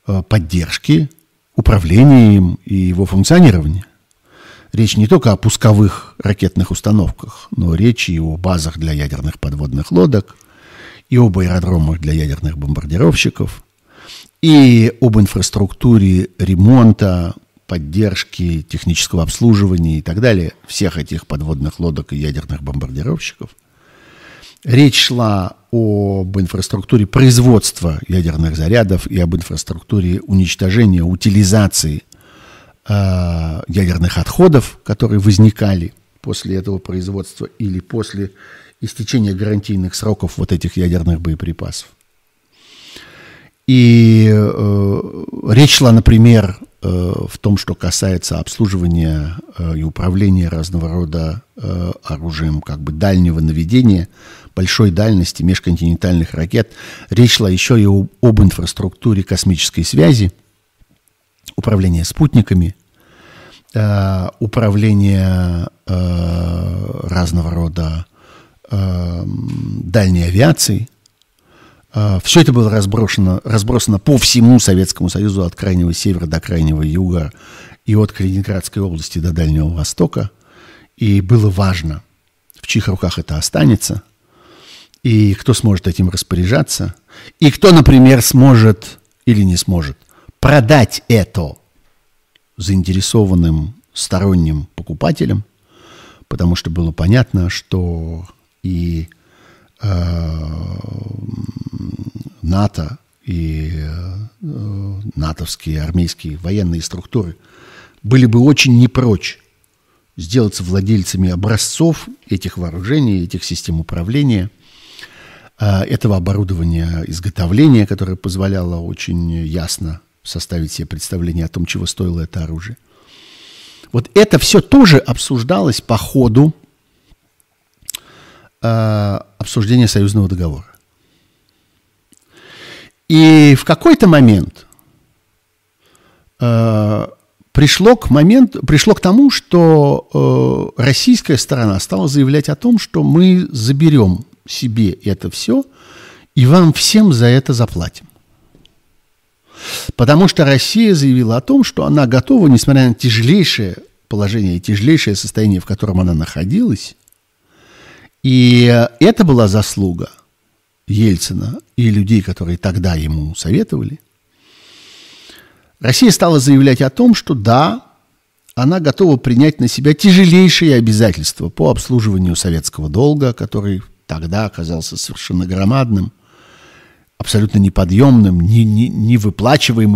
[SPEAKER 1] э, поддержки, управления им и его функционирования. Речь не только о пусковых ракетных установках, но речь и о базах для ядерных подводных лодок, и об аэродромах для ядерных бомбардировщиков, и об инфраструктуре ремонта, поддержки, технического обслуживания и так далее всех этих подводных лодок и ядерных бомбардировщиков. Речь шла об инфраструктуре производства ядерных зарядов и об инфраструктуре уничтожения, утилизации э, ядерных отходов, которые возникали после этого производства или после истечения гарантийных сроков вот этих ядерных боеприпасов. И э, речь шла, например, в том, что касается обслуживания э, и управления разного рода э, оружием как бы дальнего наведения, большой дальности межконтинентальных ракет. Речь шла еще и об, об инфраструктуре космической связи, управления спутниками, э, управления разного рода дальней авиацией, Все это было разброшено, разбросано по всему Советскому Союзу от крайнего севера до крайнего юга и от Калининградской области до Дальнего Востока. И было важно, в чьих руках это останется, и кто сможет этим распоряжаться, и кто, например, сможет или не сможет продать это заинтересованным сторонним покупателям, потому что было понятно, что и НАТО и э, натовские, армейские, военные структуры были бы очень не прочь сделаться владельцами образцов этих вооружений, этих систем управления, э, этого оборудования изготовления, которое позволяло очень ясно составить себе представление о том, чего стоило это оружие. Вот это все тоже обсуждалось по ходу э, обсуждения союзного договора. И в какой-то момент э, пришло к момент, пришло к тому, что э, российская сторона стала заявлять о том, что мы заберем себе это все и вам всем за это заплатим. Потому что Россия заявила о том, что она готова, несмотря на тяжелейшее положение и тяжелейшее состояние, в котором она находилась, и это была заслуга Ельцина и людей, которые тогда ему советовали, Россия стала заявлять о том, что да, она готова принять на себя тяжелейшие обязательства по обслуживанию советского долга, который тогда оказался совершенно громадным, абсолютно неподъемным, не, не, не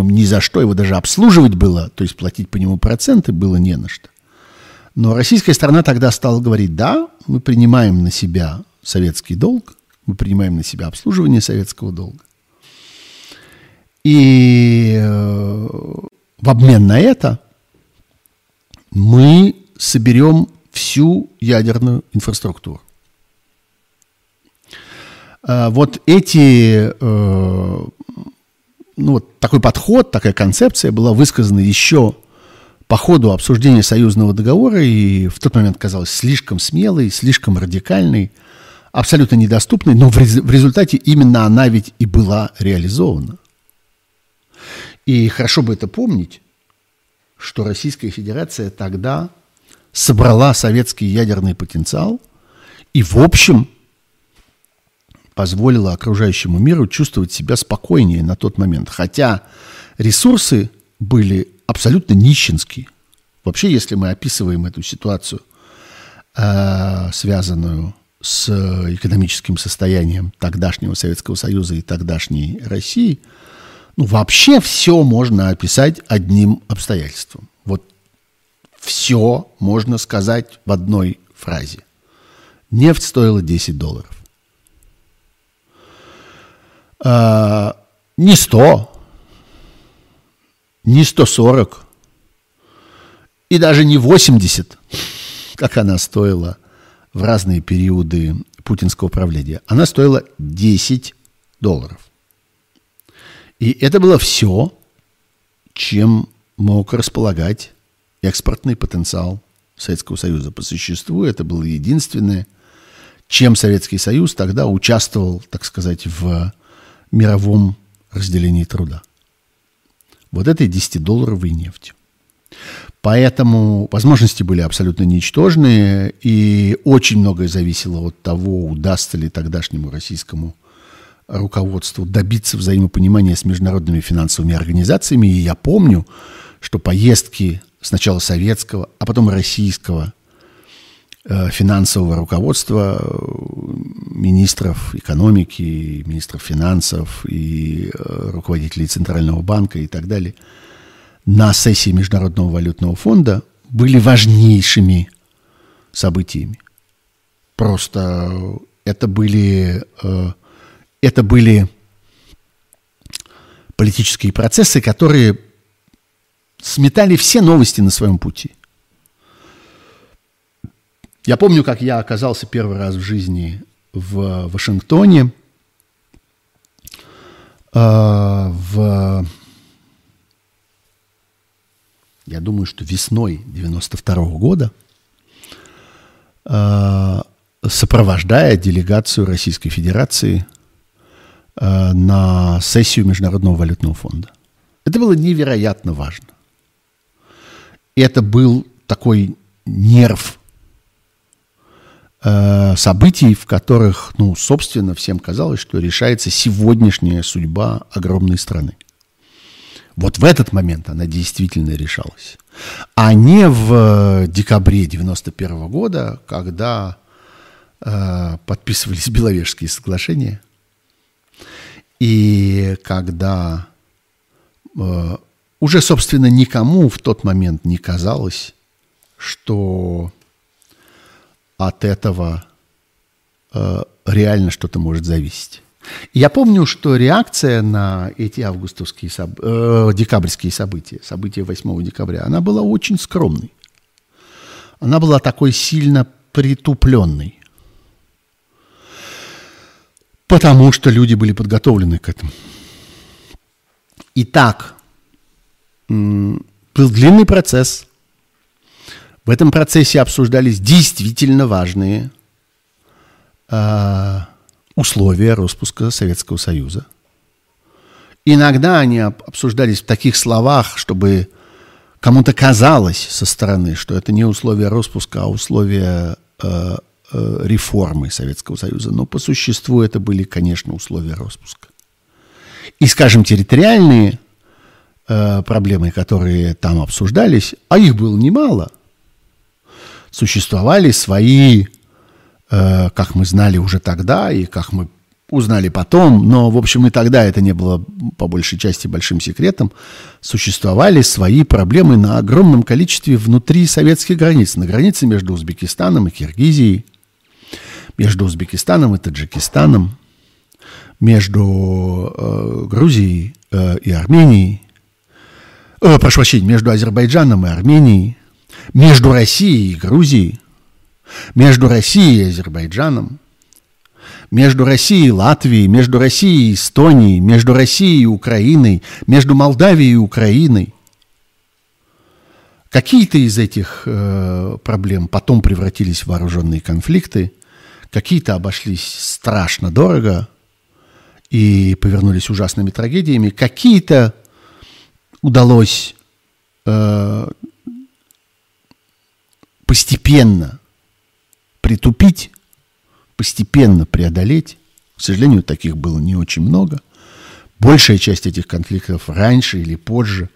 [SPEAKER 1] ни за что. Его даже обслуживать было, то есть платить по нему проценты было не на что. Но российская сторона тогда стала говорить, да, мы принимаем на себя советский долг, мы принимаем на себя обслуживание советского долга. И э, в обмен на это мы соберем всю ядерную инфраструктуру. А, вот эти, э, ну вот такой подход, такая концепция была высказана еще по ходу обсуждения союзного договора и в тот момент казалась слишком смелой, слишком радикальной, абсолютно недоступной, но в, рез в результате именно она ведь и была реализована. И хорошо бы это помнить, что Российская Федерация тогда собрала советский ядерный потенциал и, в общем, позволило окружающему миру чувствовать себя спокойнее на тот момент. Хотя ресурсы были абсолютно нищенские. Вообще, если мы описываем эту ситуацию, э, связанную с экономическим состоянием тогдашнего Советского Союза и тогдашней России, ну, вообще все можно описать одним обстоятельством. Вот все можно сказать в одной фразе. Нефть стоила 10 долларов. А, не 100, не 140 и даже не 80, как она стоила в разные периоды путинского правления. Она стоила 10 долларов. И это было все, чем мог располагать экспортный потенциал Советского Союза. По существу это было единственное, чем Советский Союз тогда участвовал, так сказать, в мировом разделении труда. Вот этой 10-долларовой нефтью. Поэтому возможности были абсолютно ничтожные, и очень многое зависело от того, удастся ли тогдашнему российскому руководству добиться взаимопонимания с международными финансовыми организациями. И я помню, что поездки сначала советского, а потом российского финансового руководства э, министров экономики, министров финансов и э, руководителей Центрального банка и так далее на сессии Международного валютного фонда были важнейшими событиями. Просто это были, это были политические процессы, которые сметали все новости на своем пути – я помню, как я оказался первый раз в жизни в Вашингтоне, э, в, я думаю, что весной 92 -го года, э, сопровождая делегацию Российской Федерации э, на сессию Международного валютного фонда. Это было невероятно важно. Это был такой нерв Э, событий, в которых, ну, собственно, всем казалось, что решается сегодняшняя судьба огромной страны. Вот в этот момент она действительно решалась. А не в декабре 91 года, когда э, подписывались Беловежские соглашения, и когда э, уже, собственно, никому в тот момент не казалось, что от этого э, реально что-то может зависеть. Я помню, что реакция на эти августовские, соб... э, декабрьские события, события 8 декабря, она была очень скромной. Она была такой сильно притупленной. Потому что люди были подготовлены к этому. Итак, был длинный процесс. В этом процессе обсуждались действительно важные э, условия распуска Советского Союза. Иногда они обсуждались в таких словах, чтобы кому-то казалось со стороны, что это не условия распуска, а условия э, э, реформы Советского Союза. Но по существу это были, конечно, условия распуска. И, скажем, территориальные э, проблемы, которые там обсуждались, а их было немало, существовали свои Э, как мы знали уже тогда и как мы узнали потом, но, в общем, и тогда это не было по большей части большим секретом, существовали свои проблемы на огромном количестве внутри советских границ, на границе между Узбекистаном и Киргизией, между Узбекистаном и Таджикистаном, между э, Грузией э, и Арменией, э, прошу прощения, между Азербайджаном и Арменией, между Россией и Грузией – между Россией и Азербайджаном, между Россией и Латвией, между Россией и Эстонией, между Россией и Украиной, между Молдавией и Украиной. Какие-то из этих э, проблем потом превратились в вооруженные конфликты, какие-то обошлись страшно дорого и повернулись ужасными трагедиями, какие-то удалось э, постепенно притупить, постепенно преодолеть. К сожалению, таких было не очень много. Большая часть этих конфликтов раньше или позже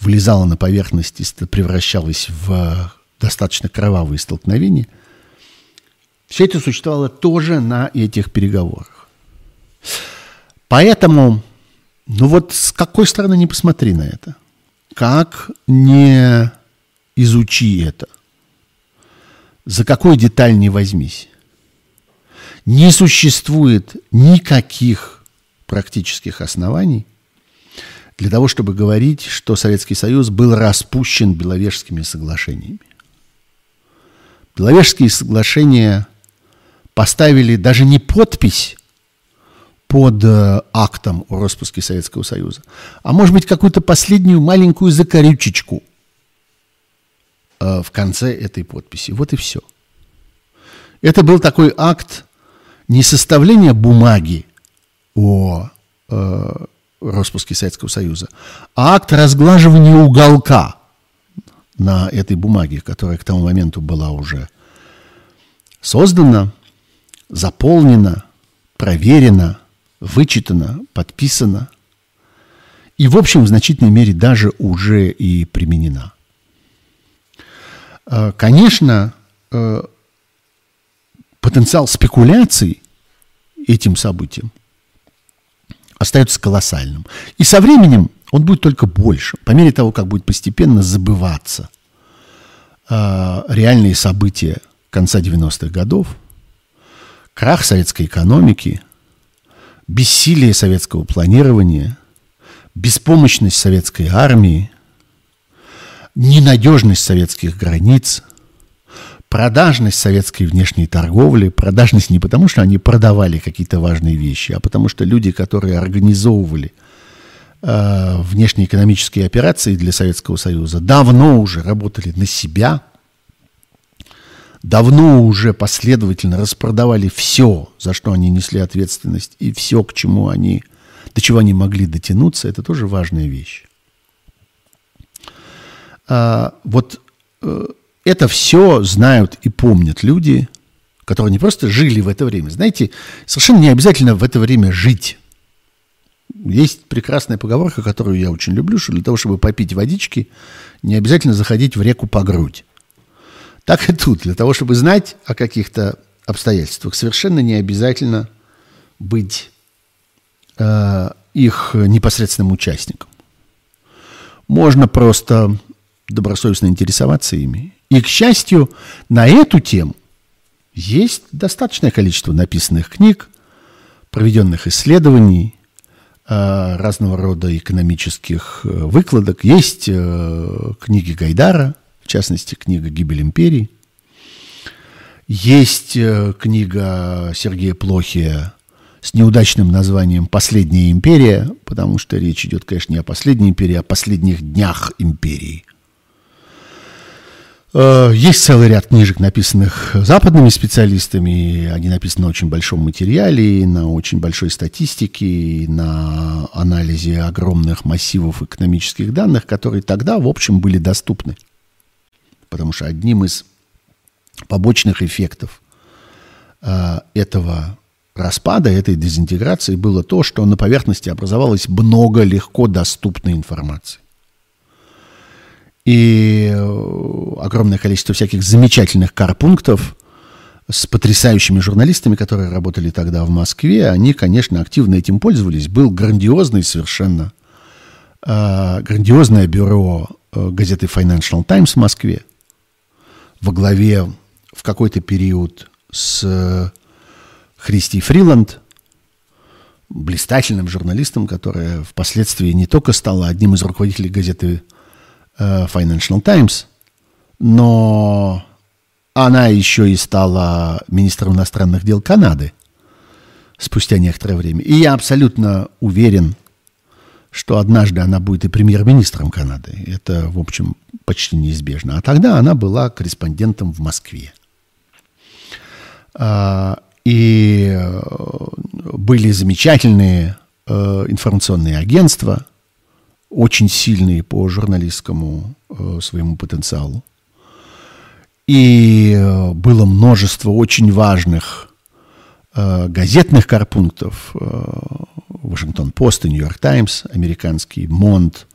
[SPEAKER 1] вылезала на поверхность и превращалась в достаточно кровавые столкновения. Все это существовало тоже на этих переговорах. Поэтому, ну вот с какой стороны не посмотри на это, как не изучи это – за какую деталь не возьмись. Не существует никаких практических оснований для того, чтобы говорить, что Советский Союз был распущен Беловежскими соглашениями. Беловежские соглашения поставили даже не подпись под э, актом о распуске Советского Союза, а может быть какую-то последнюю маленькую закорючечку – в конце этой подписи. Вот и все. Это был такой акт не составления бумаги о э, распуске Советского Союза, а акт разглаживания уголка на этой бумаге, которая к тому моменту была уже создана, заполнена, проверена, вычитана, подписана и, в общем, в значительной мере даже уже и применена. Э, конечно, э, потенциал спекуляций этим событием остается колоссальным. И со временем он будет только больше, по мере того, как будет постепенно забываться э, реальные события конца 90-х годов, крах советской экономики, бессилие советского планирования, беспомощность советской армии – ненадежность советских границ, продажность советской внешней торговли, продажность не потому, что они продавали какие-то важные вещи, а потому что люди, которые организовывали э, внешнеэкономические операции для Советского Союза, давно уже работали на себя, давно уже последовательно распродавали все, за что они несли ответственность, и все, к чему они, до чего они могли дотянуться, это тоже важная вещь. А, вот э, это все знают и помнят люди, которые не просто жили в это время. Знаете, совершенно не обязательно в это время жить. Есть прекрасная поговорка, которую я очень люблю, что для того, чтобы попить водички, не обязательно заходить в реку по грудь. Так и тут. Для того, чтобы знать о каких-то обстоятельствах, совершенно не обязательно быть э, их непосредственным участником. Можно просто добросовестно интересоваться ими И, к счастью, на эту тему есть достаточное количество написанных книг, проведенных исследований, э, разного рода экономических э, выкладок. Есть э, книги Гайдара, в частности, книга «Гибель империи». Есть книга Сергея Плохия с неудачным названием «Последняя империя», потому что речь идет, конечно, не о последней империи, а о последних днях империи. Э, есть целый ряд книжек, написанных западными специалистами. Они написаны на очень большом материале, на очень большой статистике, на анализе огромных массивов экономических данных, которые тогда, в общем, были доступны. Потому что одним из побочных эффектов э, этого распада этой дезинтеграции было то, что на поверхности образовалось много легко доступной информации. И э, огромное количество всяких замечательных карпунктов с потрясающими журналистами, которые работали тогда в Москве, они, конечно, активно этим пользовались. Был грандиозный совершенно, э, грандиозное бюро э, газеты Financial Times в Москве во главе в какой-то период с Христи Фриланд, блистательным журналистом, которая впоследствии не только стала одним из руководителей газеты э, Financial Times, но она еще и стала министром иностранных дел Канады спустя некоторое время. И я абсолютно уверен, что однажды она будет и премьер-министром Канады. Это, в общем, почти неизбежно. А тогда она была корреспондентом в Москве. А, и э, были замечательные э, информационные агентства, очень сильные по журналистскому э, своему потенциалу. И было множество очень важных газетных карпунктов. Вашингтон-Пост и Нью-Йорк Таймс, американский Монт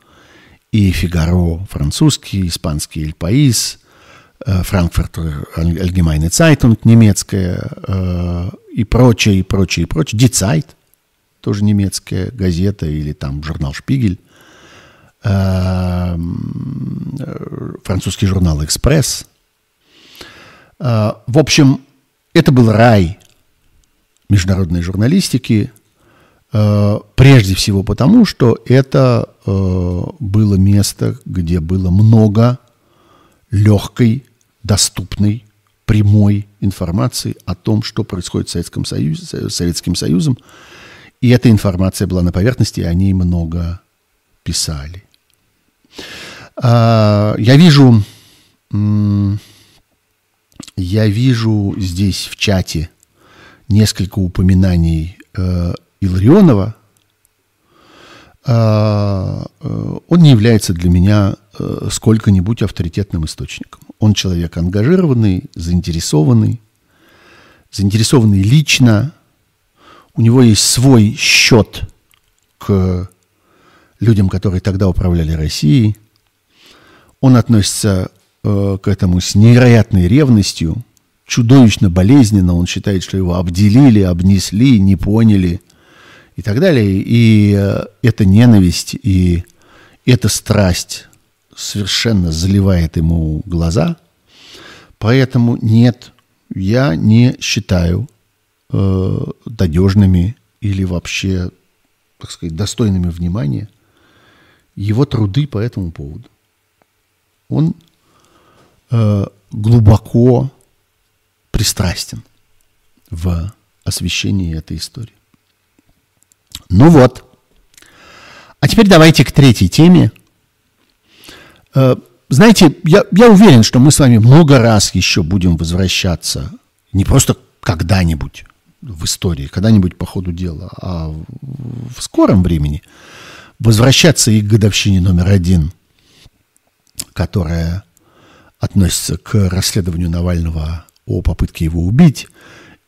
[SPEAKER 1] и Фигаро, французский, испанский Эль Паис – Франкфуртер Allgemeine Zeitung немецкая э, и прочее, и прочее, и прочее. Die Zeit, тоже немецкая газета, или там журнал Шпигель. Французский журнал «Экспресс». Э, в общем, это был рай международной журналистики, прежде всего потому, что это было место, где было много легкой, доступной, прямой информации о том, что происходит с Советским, Союзе, Советским Союзом. И эта информация была на поверхности, и о ней много писали. А, я вижу, я вижу здесь в чате несколько упоминаний э, Илларионова. А, э, он не является для меня Э, сколько-нибудь авторитетным источником. Он человек ангажированный, заинтересованный, заинтересованный лично. У него есть свой счет к людям, которые тогда управляли Россией. Он относится э, к этому с невероятной ревностью, чудовищно болезненно. Он считает, что его обделили, обнесли, не поняли и так далее. И э, эта ненависть и эта страсть совершенно заливает ему глаза. Поэтому нет, я не считаю э, надежными или вообще, так сказать, достойными внимания его труды по этому поводу. Он э, глубоко пристрастен в освещении этой истории. Ну вот. А теперь давайте к третьей теме – Э, знаете, я, я уверен, что мы с вами много раз еще будем возвращаться, не просто когда-нибудь в истории, когда-нибудь по ходу дела, а в скором времени возвращаться и к годовщине номер один, которая относится к расследованию Навального о попытке его убить,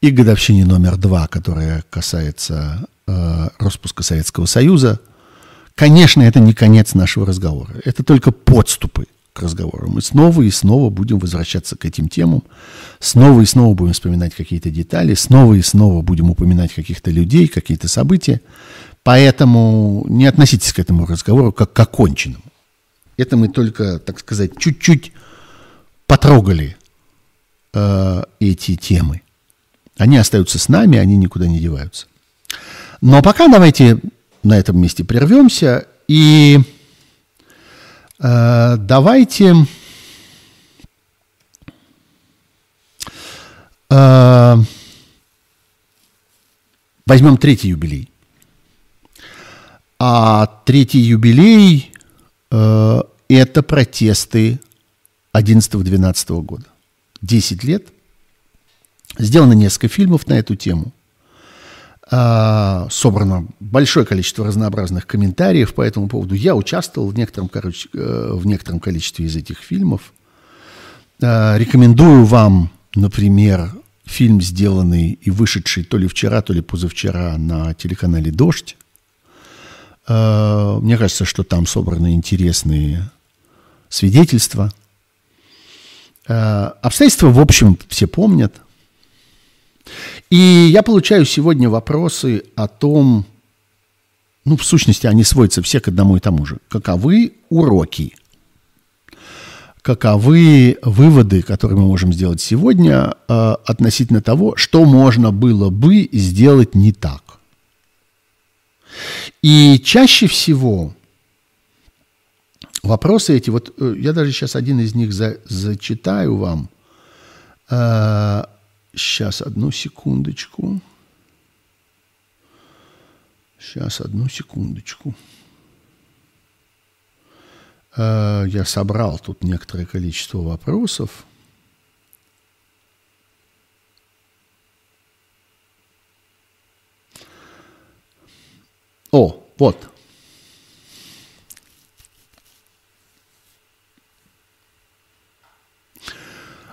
[SPEAKER 1] и к годовщине номер два, которая касается э, распуска Советского Союза – Конечно, это не конец нашего разговора. Это только подступы к разговору. Мы снова и снова будем возвращаться к этим темам. Снова и снова будем вспоминать какие-то детали. Снова и снова будем упоминать каких-то людей, какие-то события. Поэтому не относитесь к этому разговору как к оконченному. Это мы только, так сказать, чуть-чуть потрогали э, эти темы. Они остаются с нами, они никуда не деваются. Но пока давайте на этом месте прервемся и э, давайте э, возьмем третий юбилей. А третий юбилей э, это протесты 11-12 года. 10 лет. Сделано несколько фильмов на эту тему. А, собрано большое количество разнообразных комментариев по этому поводу. Я участвовал в некотором, короче, э, в некотором количестве из этих фильмов. А, рекомендую вам, например, фильм, сделанный и вышедший то ли вчера, то ли позавчера на телеканале «Дождь». А, мне кажется, что там собраны интересные свидетельства. Обстоятельства, в общем, все помнят – и я получаю сегодня вопросы о том, ну, в сущности, они сводятся все к одному и тому же. Каковы уроки? Каковы выводы, которые мы можем сделать сегодня э, относительно того, что можно было бы сделать не так? И чаще всего вопросы эти, вот э, я даже сейчас один из них за, зачитаю вам. Э, Сейчас, одну секундочку. Сейчас, одну секундочку. Э, я собрал тут некоторое количество вопросов. О, вот.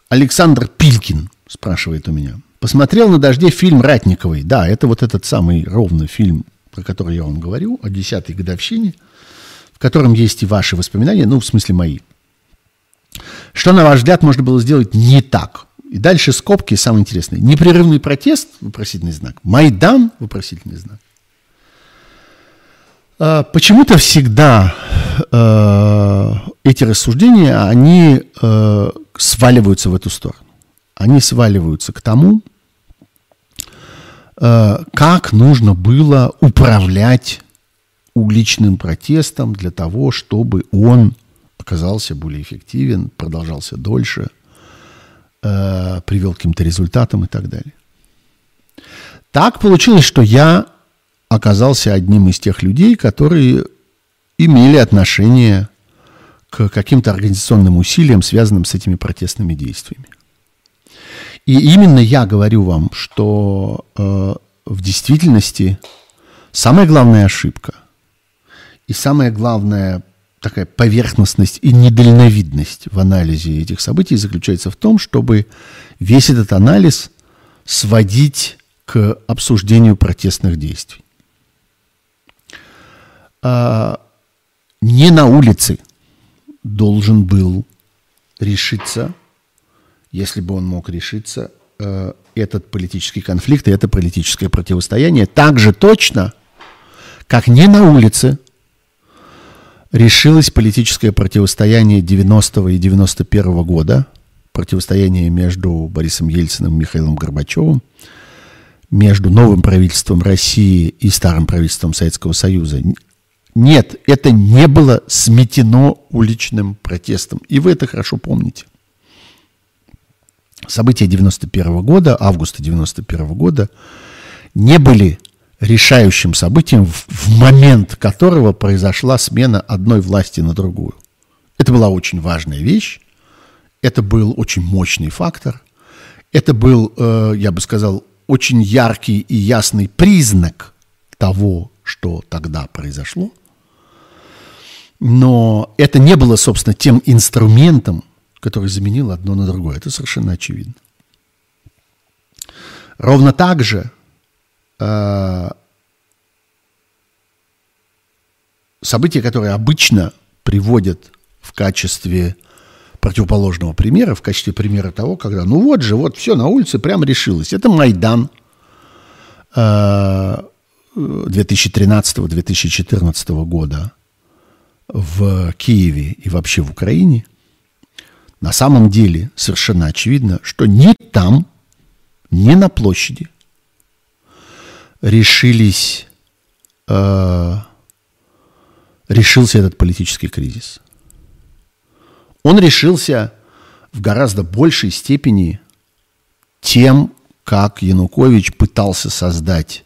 [SPEAKER 1] Александр Пилькин спрашивает у меня. Посмотрел на дожде фильм Ратниковой. Да, это вот этот самый ровно фильм, про который я вам говорю, о десятой годовщине, в котором есть и ваши воспоминания, ну, в смысле мои. Что, на ваш взгляд, можно было сделать не так? И дальше скобки, самое интересное. Непрерывный протест, вопросительный знак. Майдан, вопросительный знак. А, почему-то всегда э, эти рассуждения, они э, сваливаются в эту сторону они сваливаются к тому, э, как нужно было управлять уличным протестом для того, чтобы он оказался более эффективен, продолжался дольше, привел к каким-то результатам и так далее. Так получилось, что я оказался одним из тех людей, которые имели отношение к каким-то организационным усилиям, связанным с этими протестными действиями. И именно я говорю вам, что э, в действительности самая главная ошибка и самая главная такая поверхностность и недальновидность в анализе этих событий заключается в том, чтобы весь этот анализ сводить к обсуждению протестных действий. А, не на улице должен был решиться если бы он мог решиться, э, этот политический конфликт и это политическое противостояние так же точно, как не на улице решилось политическое противостояние 90 и 91 года, противостояние между Борисом Ельциным и Михаилом Горбачевым, между новым правительством России и старым правительством Советского Союза. Нет, это не было сметено уличным протестом. И вы это хорошо помните. События 91 года, августа 91 года, не были решающим событием, в, момент которого произошла смена одной власти на другую. Это была очень важная вещь, это был очень мощный фактор, это был, э, я бы сказал, очень яркий и ясный признак того, что тогда произошло. Но это не было, собственно, тем инструментом, который заменил одно на другое. Это совершенно очевидно. Ровно так же э, события, которые обычно приводят в качестве противоположного примера, в качестве примера того, когда, ну вот же, вот все на улице прямо решилось. Это Майдан 2013-2014 года в Киеве и вообще в Украине – на самом деле совершенно очевидно, что ни там, ни на площади решились, э, решился этот политический кризис. Он решился в гораздо большей степени тем, как Янукович пытался создать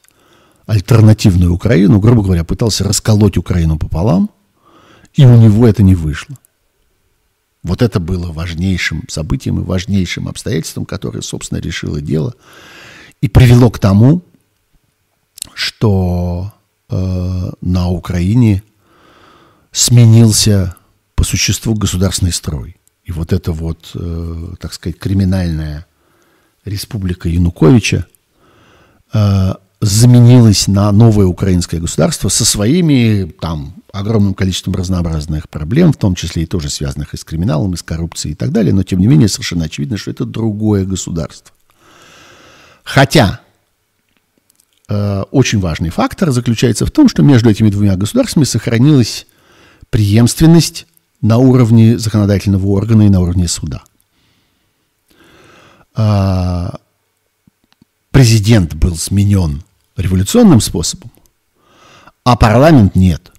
[SPEAKER 1] альтернативную Украину, грубо говоря, пытался расколоть Украину пополам, и у него это не вышло. Вот это было важнейшим событием и важнейшим обстоятельством, которое, собственно, решило дело и привело к тому, что э, на Украине сменился по существу государственный строй. И вот эта вот, э, так сказать, криминальная республика Януковича э, заменилась на новое украинское государство со своими там огромным количеством разнообразных проблем, в том числе и тоже связанных и с криминалом, и с коррупцией и так далее, но тем не менее совершенно очевидно, что это другое государство. Хотя э, очень важный фактор заключается в том, что между этими двумя государствами сохранилась преемственность на уровне законодательного органа и на уровне суда. Э, президент был сменен революционным способом, а парламент нет.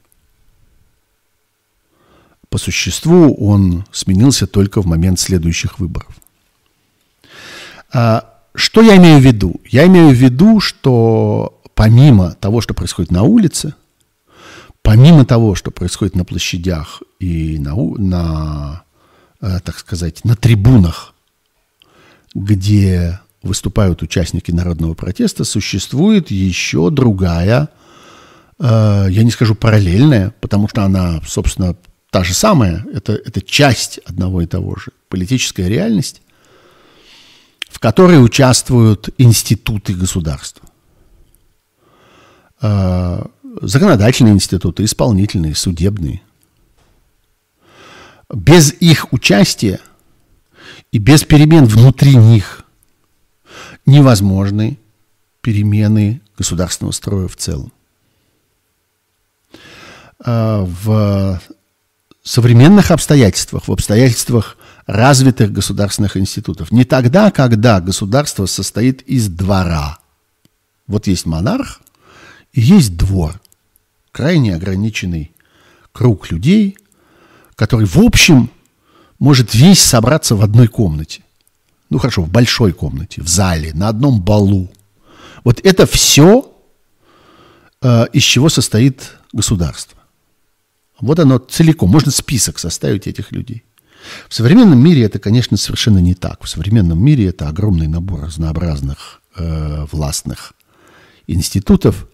[SPEAKER 1] По существу он сменился только в момент следующих выборов. А, что я имею в виду? Я имею в виду, что помимо того, что происходит на улице, помимо того, что происходит на площадях и на, на э, так сказать, на трибунах, где выступают участники народного протеста, существует еще другая, э, я не скажу параллельная, потому что она, собственно, та же самая, это, это часть одного и того же, политическая реальность, в которой участвуют институты государства. Э, законодательные институты, исполнительные, судебные. Без их участия и без перемен внутри них невозможны перемены государственного строя в целом. А, в современных обстоятельствах, в обстоятельствах развитых государственных институтов, не тогда, когда государство состоит из двора. Вот есть монарх и есть двор, крайне ограниченный круг людей, который в общем может весь собраться в одной комнате ну хорошо, в большой комнате, в зале, на одном балу. Вот это все, э, из чего состоит государство. Вот оно целиком. Можно список составить этих людей. В современном мире это, конечно, совершенно не так. В современном мире это огромный набор разнообразных э, властных институтов,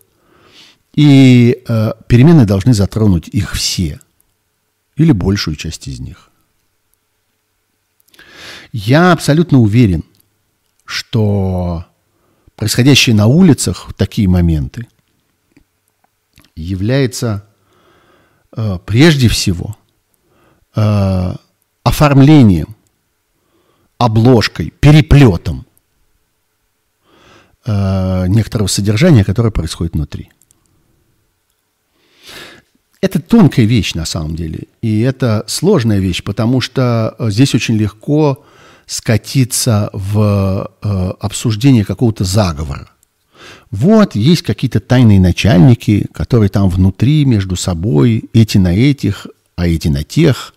[SPEAKER 1] и э, перемены должны затронуть их все или большую часть из них. Я абсолютно уверен, что происходящие на улицах такие моменты является э, прежде всего э, оформлением, обложкой, переплетом э, некоторого содержания, которое происходит внутри. Это тонкая вещь на самом деле, и это сложная вещь, потому что э, здесь очень легко скатиться в э, обсуждение какого-то заговора. Вот есть какие-то тайные начальники, которые там внутри между собой, эти на этих, а эти на тех,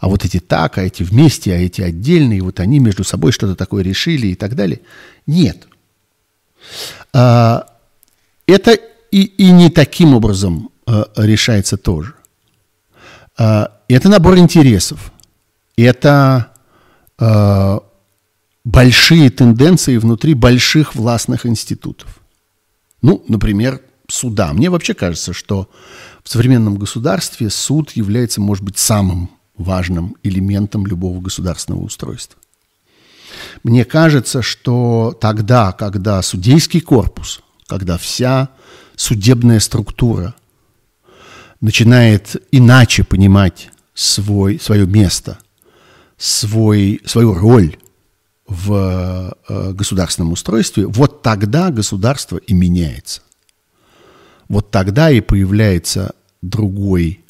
[SPEAKER 1] а вот эти так, а эти вместе, а эти отдельные, вот они между собой что-то такое решили и так далее. Нет. А, это и, и не таким образом а, решается тоже. А, это набор интересов. Это Э, большие тенденции внутри больших властных институтов. Ну, например, суда. Мне вообще кажется, что в современном государстве суд является, может быть, самым важным элементом любого государственного устройства. Мне кажется, что тогда, когда судейский корпус, когда вся судебная структура начинает иначе понимать свой, свое место – свой, свою роль в э, государственном устройстве, вот тогда государство и меняется. Вот тогда и появляется другой,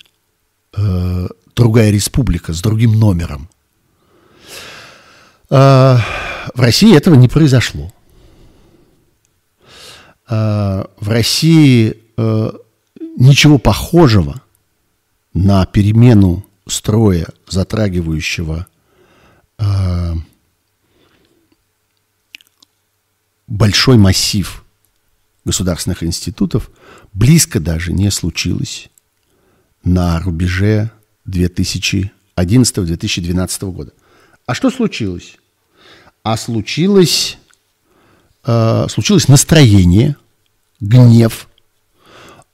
[SPEAKER 1] э, другая республика с другим номером. Э, в России этого не произошло. Э, в России э, ничего похожего на перемену строя, затрагивающего большой массив государственных институтов, близко даже не случилось на рубеже 2011-2012 года. А что случилось? А случилось, э, случилось настроение, гнев,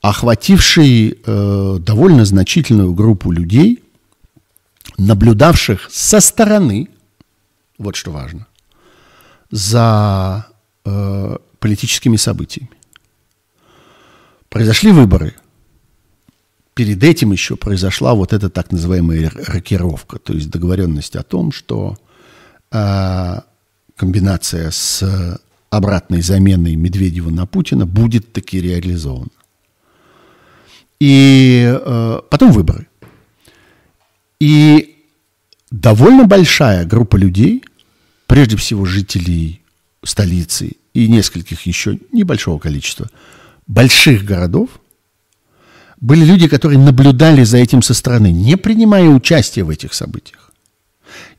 [SPEAKER 1] охвативший э, довольно значительную группу людей, наблюдавших со стороны, вот что важно, за э, политическими событиями. Произошли выборы. Перед этим еще произошла вот эта так называемая рокировка, то есть договоренность о том, что э, комбинация с обратной заменой Медведева на Путина будет таки реализована. И э, потом выборы. И довольно большая группа людей, прежде всего жителей столицы и нескольких еще небольшого количества больших городов, были люди, которые наблюдали за этим со стороны, не принимая участия в этих событиях,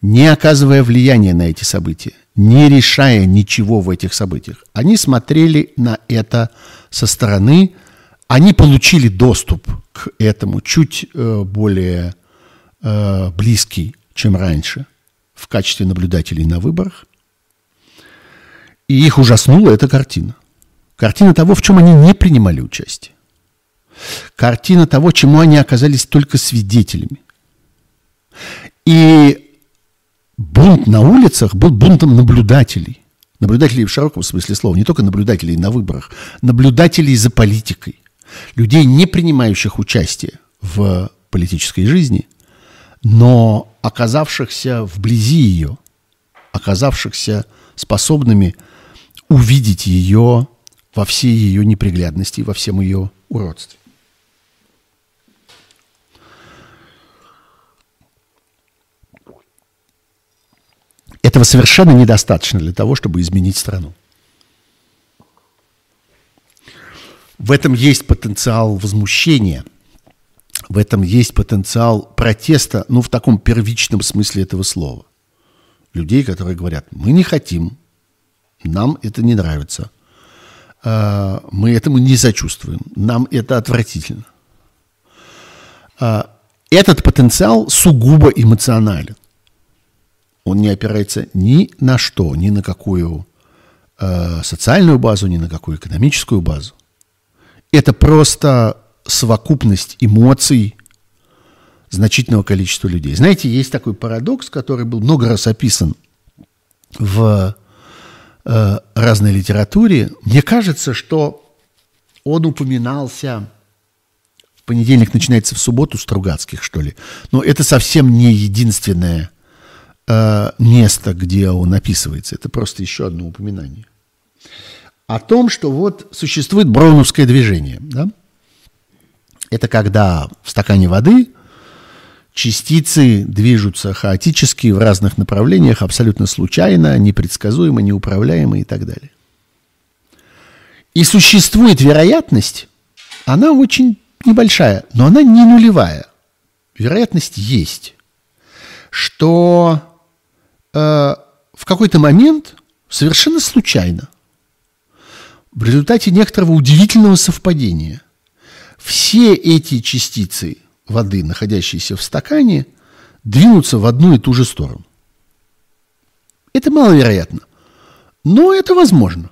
[SPEAKER 1] не оказывая влияния на эти события, не решая ничего в этих событиях. Они смотрели на это со стороны, они получили доступ к этому чуть э, более э, близкий, чем раньше, в качестве наблюдателей на выборах. И их ужаснула эта картина. Картина того, в чем они не принимали участие. Картина того, чему они оказались только свидетелями. И бунт на улицах был бунтом наблюдателей. Наблюдателей в широком смысле слова, не только наблюдателей на выборах, наблюдателей за политикой. Людей, не принимающих участие в политической жизни, но оказавшихся вблизи ее, оказавшихся способными увидеть ее во всей ее неприглядности, во всем ее уродстве. Этого совершенно недостаточно для того, чтобы изменить страну. В этом есть потенциал возмущения, в этом есть потенциал протеста, ну, в таком первичном смысле этого слова. Людей, которые говорят, мы не хотим, нам это не нравится, а, мы этому не сочувствуем, нам это отвратительно. А, этот потенциал сугубо эмоционален он не опирается ни на что, ни на какую э, социальную базу, ни на какую экономическую базу. Это просто совокупность эмоций значительного количества людей. Знаете, есть такой парадокс, который был много раз описан в э, разной литературе. Мне кажется, что он упоминался в понедельник начинается в субботу Стругацких, что ли. Но это совсем не единственное э, место, где он описывается. Это просто еще одно упоминание. О том, что вот существует броуновское движение. Да? Это когда в стакане воды частицы движутся хаотически в разных направлениях, абсолютно случайно, непредсказуемо, неуправляемо и так далее. И существует вероятность, она очень небольшая, но она не нулевая. Вероятность есть, что э, в какой-то момент совершенно случайно, в результате некоторого удивительного совпадения, все эти частицы воды, находящиеся в стакане, двинутся в одну и ту же сторону. Это маловероятно, но это возможно.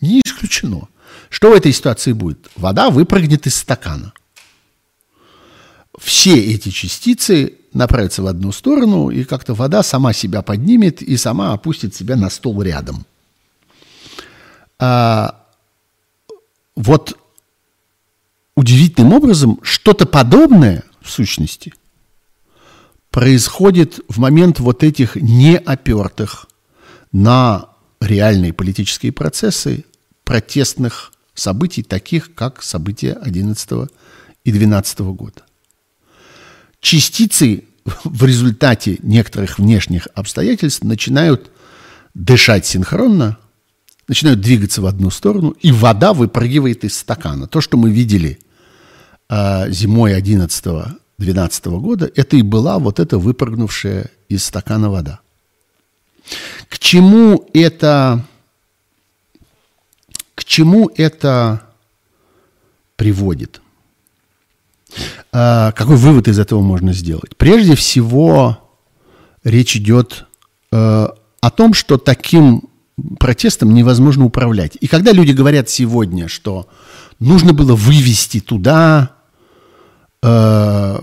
[SPEAKER 1] Не исключено. Что в этой ситуации будет? Вода выпрыгнет из стакана. Все эти частицы направится в одну сторону, и как-то вода сама себя поднимет и сама опустит себя на стол рядом. А, вот удивительным образом что-то подобное, в сущности, происходит в момент вот этих неопертых на реальные политические процессы протестных событий, таких как события 11 и 12 года частицы в результате некоторых внешних обстоятельств начинают дышать синхронно, начинают двигаться в одну сторону, и вода выпрыгивает из стакана. То, что мы видели э, зимой 11-12 года, это и была вот эта выпрыгнувшая из стакана вода. К чему это, к чему это приводит? Э, какой вывод из этого можно сделать? Прежде всего, речь идет э, о том, что таким протестом невозможно управлять. И когда люди говорят сегодня, что нужно было вывести туда, э,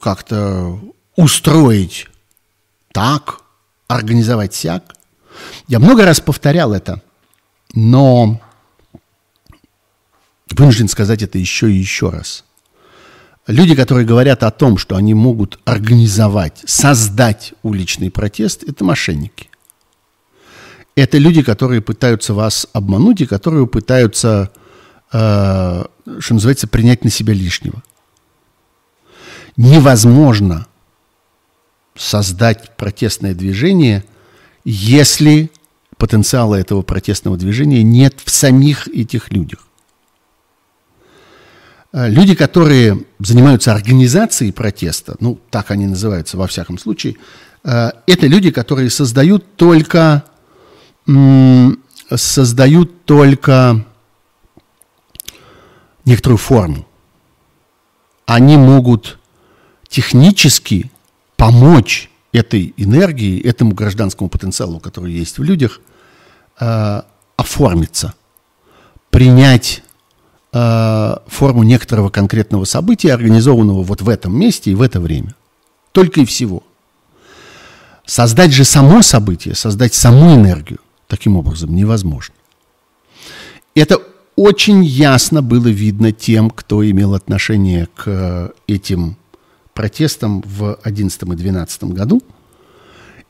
[SPEAKER 1] как-то устроить так, организовать сяк, я много раз повторял это, но вынужден сказать это еще и еще раз. Люди, которые говорят о том, что они могут организовать, создать уличный протест, это мошенники. Это люди, которые пытаются вас обмануть и которые пытаются, э, что называется, принять на себя лишнего. Невозможно создать протестное движение, если потенциала этого протестного движения нет в самих этих людях. Э, люди, которые занимаются организацией протеста, ну, так они называются во всяком случае, э, это люди, которые создают только, создают только некоторую форму. Они могут технически помочь этой энергии, этому гражданскому потенциалу, который есть в людях, э, оформиться, принять э, форму некоторого конкретного события, организованного вот в этом месте и в это время. Только и всего. Создать же само событие, создать саму энергию таким образом невозможно. Это очень ясно было видно тем, кто имел отношение к этим протестам в 2011 и 2012 году.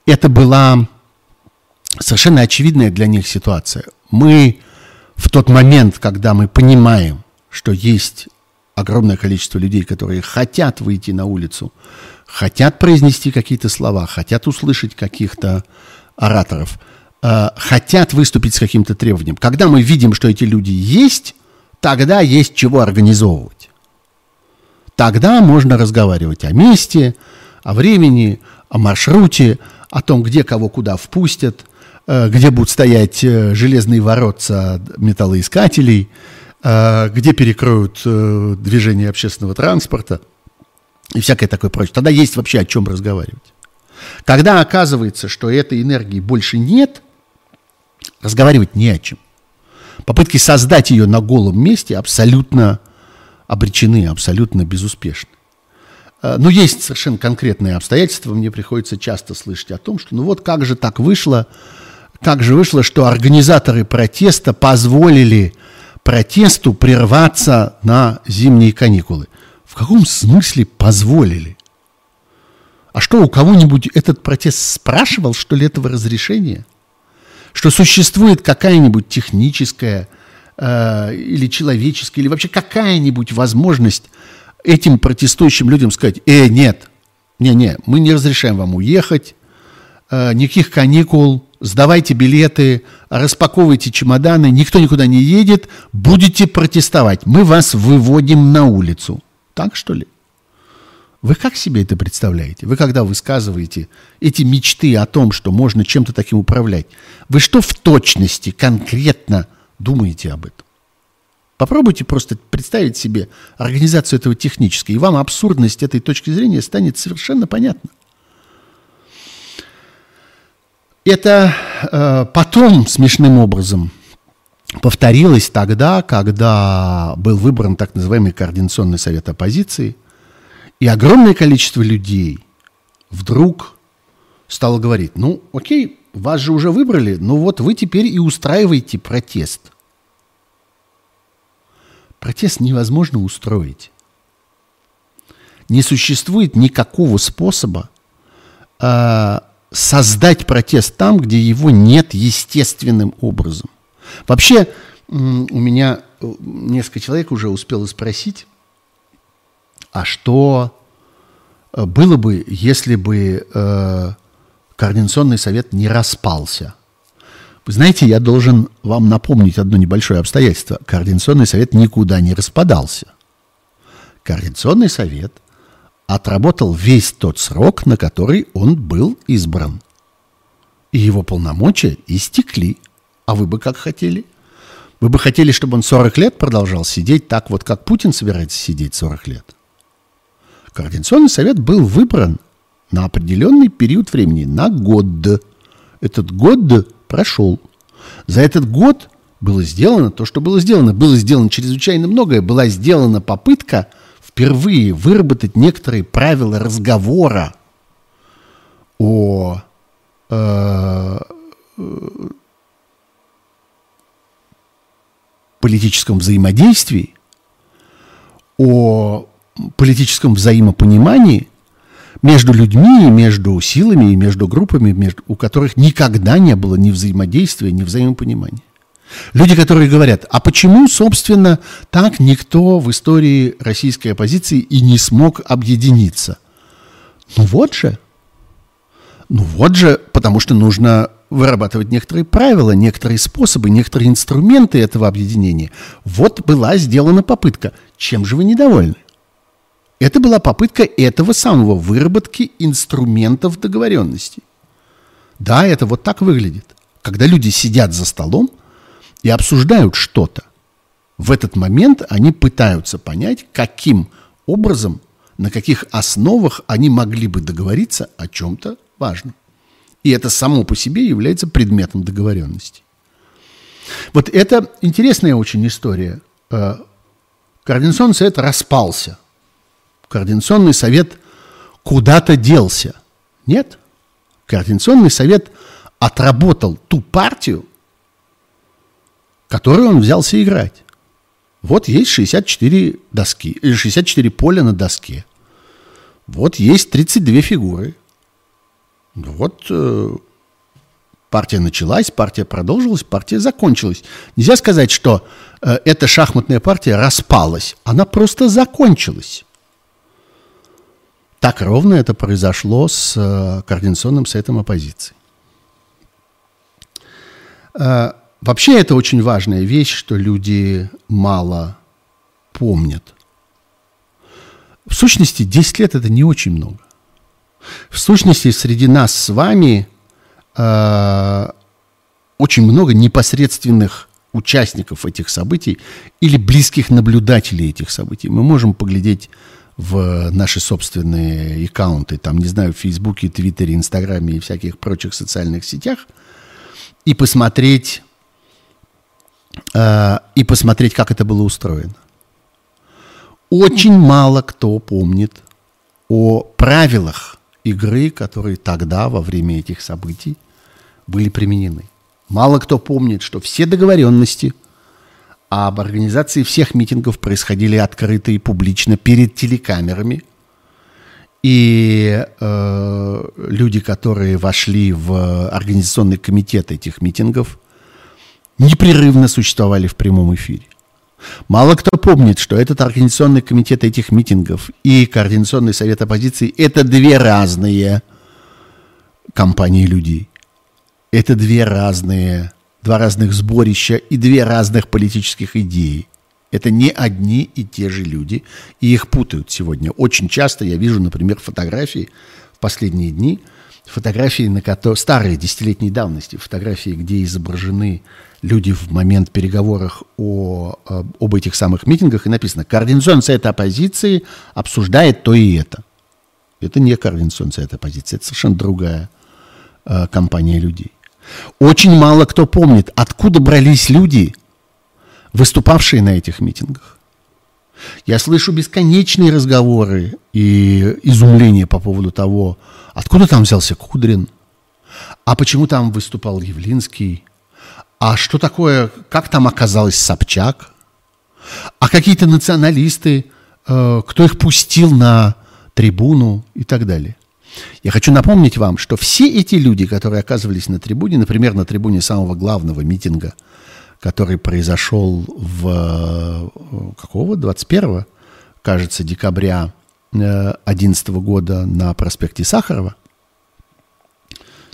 [SPEAKER 1] Это была совершенно очевидная для них ситуация. Мы в тот момент, когда мы понимаем, что есть огромное количество людей, которые хотят выйти на улицу, хотят произнести какие-то слова, хотят услышать каких-то ораторов, э, хотят выступить с каким-то требованием. Когда мы видим, что эти люди есть, тогда есть чего организовывать. Тогда можно разговаривать о месте, о времени, о маршруте, о том, где кого куда впустят, Э, где будут стоять э, железные воротца металлоискателей, э, где перекроют движение общественного транспорта и всякое такое прочее. Тогда есть вообще о чем разговаривать. Когда оказывается, что этой энергии больше нет, разговаривать не о чем. Попытки создать ее на голом месте абсолютно обречены, абсолютно безуспешны. Но есть совершенно конкретные обстоятельства. Мне приходится часто слышать о том, что ну вот как же так вышло, так же вышло, что организаторы протеста позволили протесту прерваться на зимние каникулы. В каком смысле позволили? А что, у кого-нибудь этот протест спрашивал, что ли, этого разрешения? Что существует какая-нибудь техническая э, или человеческая, или вообще какая-нибудь возможность этим протестующим людям сказать, э, нет, не-не, мы не разрешаем вам уехать, э, никаких каникул, сдавайте билеты, распаковывайте чемоданы, никто никуда не едет, будете протестовать. Мы вас выводим на улицу. Так что ли? Вы как себе это представляете? Вы когда высказываете эти мечты о том, что можно чем-то таким управлять, вы что в точности, конкретно думаете об этом? Попробуйте просто представить себе организацию этого технической, и вам абсурдность этой точки зрения станет совершенно понятна. Это э, потом смешным образом повторилось тогда, когда был выбран так называемый Координационный совет оппозиции, и огромное количество людей вдруг стало говорить, ну, окей, вас же уже выбрали, ну вот вы теперь и устраиваете протест. Протест невозможно устроить. Не существует никакого способа э, создать протест там, где его нет естественным образом. Вообще, у меня э, несколько человек уже успело спросить, а что э, было бы, если бы э, Координационный совет не распался. Вы знаете, я должен вам напомнить одно небольшое обстоятельство. Координационный совет никуда не распадался. Координационный совет отработал весь тот срок, на который он был избран. И его полномочия истекли. А вы бы как хотели? Вы бы хотели, чтобы он 40 лет продолжал сидеть так вот, как Путин собирается сидеть 40 лет? Координационный совет был выбран на определенный период времени, на год. Этот год прошел. За этот год было сделано то, что было сделано. Было сделано чрезвычайно многое. Была сделана попытка впервые выработать некоторые правила разговора о э, политическом взаимодействии, о политическом взаимопонимании между людьми, между силами и между группами, между, у которых никогда не было ни взаимодействия, ни взаимопонимания. Люди, которые говорят, а почему, собственно, так никто в истории российской оппозиции и не смог объединиться? Ну вот же. Ну вот же, потому что нужно вырабатывать некоторые правила, некоторые способы, некоторые инструменты этого объединения. Вот была сделана попытка. Чем же вы недовольны? Это была попытка этого самого выработки инструментов договоренности. Да, это вот так выглядит. Когда люди сидят за столом и обсуждают что-то, в этот момент они пытаются понять, каким образом, на каких основах они могли бы договориться о чем-то важном. И это само по себе является предметом договоренности. Вот это интересная очень история. Э, Координационный совет распался. Координационный совет куда-то делся. Нет. Координационный совет отработал ту партию, которую он взялся играть. Вот есть 64 доски, или 64 поля на доске. Вот есть 32 фигуры. Вот э, партия началась, партия продолжилась, партия закончилась. Нельзя сказать, что э, эта шахматная партия распалась. Она просто закончилась. Так ровно это произошло с э, Координационным советом оппозиции. Э, вообще это очень важная вещь, что люди мало помнят. В сущности, 10 лет это не очень много. В сущности, среди нас с вами э, очень много непосредственных участников этих событий или близких наблюдателей этих событий. Мы можем поглядеть в наши собственные аккаунты, там, не знаю, в Фейсбуке, Твиттере, Инстаграме и всяких прочих социальных сетях, и посмотреть, э, и посмотреть, как это было устроено. Очень мало кто помнит о правилах игры, которые тогда, во время этих событий, были применены. Мало кто помнит, что все договоренности – а об организации всех митингов происходили открыто и публично перед телекамерами. И э, люди, которые вошли в организационный комитет этих митингов, непрерывно существовали в прямом эфире. Мало кто помнит, что этот организационный комитет этих митингов и Координационный совет оппозиции – это две разные компании людей. Это две разные два разных сборища и две разных политических идеи. Это не одни и те же люди, и их путают сегодня. Очень часто я вижу, например, фотографии в последние дни, фотографии, на которые, старые, десятилетней давности, фотографии, где изображены люди в момент переговоров о, об этих самых митингах, и написано «Координационный совет оппозиции обсуждает то и это». Это не Координационный совет оппозиции, это совершенно другая э, компания людей. Очень мало кто помнит, откуда брались люди, выступавшие на этих митингах. Я слышу бесконечные разговоры и изумление по поводу того, откуда там взялся Кудрин, а почему там выступал Явлинский, а что такое, как там оказалась Собчак, а какие-то националисты, э, кто их пустил на трибуну и так далее. Я хочу напомнить вам, что все эти люди, которые оказывались на трибуне, например, на трибуне самого главного митинга, который произошел в э, какого? 21 кажется, декабря 2011 года на проспекте Сахарова,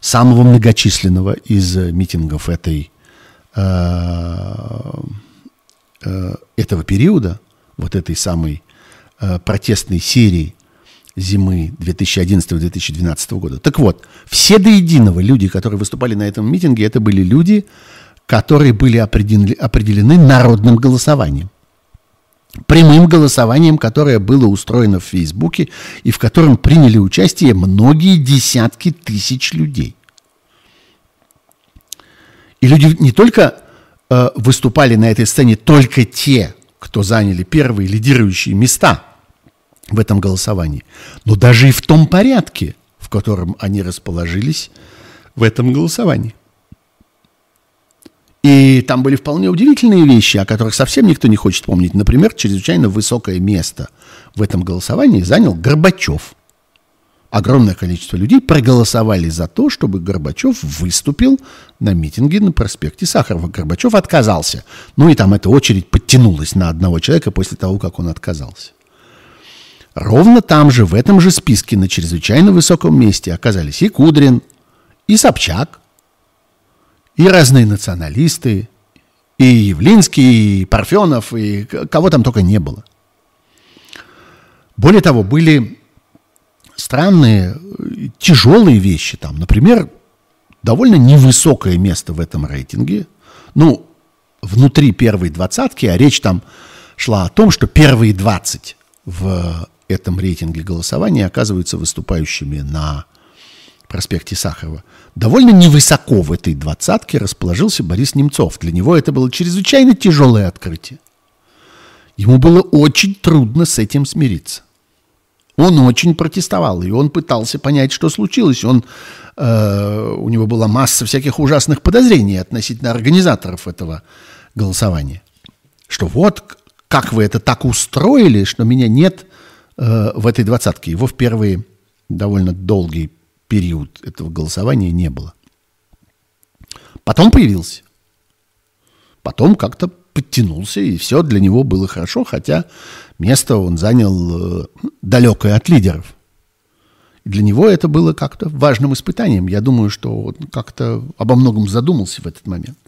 [SPEAKER 1] самого многочисленного из митингов этой, этого периода, вот этой самой протестной серии зимы 2011-2012 года. Так вот, все до единого люди, которые выступали на этом митинге, это были люди, которые были определены, определены народным голосованием. Прямым голосованием, которое было устроено в Фейсбуке и в котором приняли участие многие десятки тысяч людей. И люди не только э, выступали на этой сцене, только те, кто заняли первые лидирующие места – в этом голосовании, но даже и в том порядке, в котором они расположились в этом голосовании. И там были вполне удивительные вещи, о которых совсем никто не хочет помнить. Например, чрезвычайно высокое место в этом голосовании занял Горбачев. Огромное количество людей проголосовали за то, чтобы Горбачев выступил на митинге на проспекте Сахарова. Горбачев отказался. Ну и там эта очередь подтянулась на одного человека после того, как он отказался. Ровно там же, в этом же списке, на чрезвычайно высоком месте оказались и Кудрин, и Собчак, и разные националисты, и Явлинский, и Парфенов, и кого там только не было. Более того, были странные, тяжелые вещи там. Например, довольно невысокое место в этом рейтинге. Ну, внутри первой двадцатки, а речь там шла о том, что первые 20 в этом рейтинге голосования оказываются выступающими на проспекте Сахарова. Довольно невысоко в этой двадцатке расположился Борис Немцов. Для него это было чрезвычайно тяжелое открытие. Ему было очень трудно с этим смириться. Он очень протестовал, и он пытался понять, что случилось. Он, э, у него была масса всяких ужасных подозрений относительно организаторов этого голосования. Что вот, как вы это так устроили, что меня нет Э, в этой двадцатке. Его в первый довольно долгий период этого голосования не было. Потом появился. Потом как-то подтянулся, и все для него было хорошо, хотя место он занял э, далекое от лидеров. И для него это было как-то важным испытанием. Я думаю, что он как-то обо многом задумался в этот момент.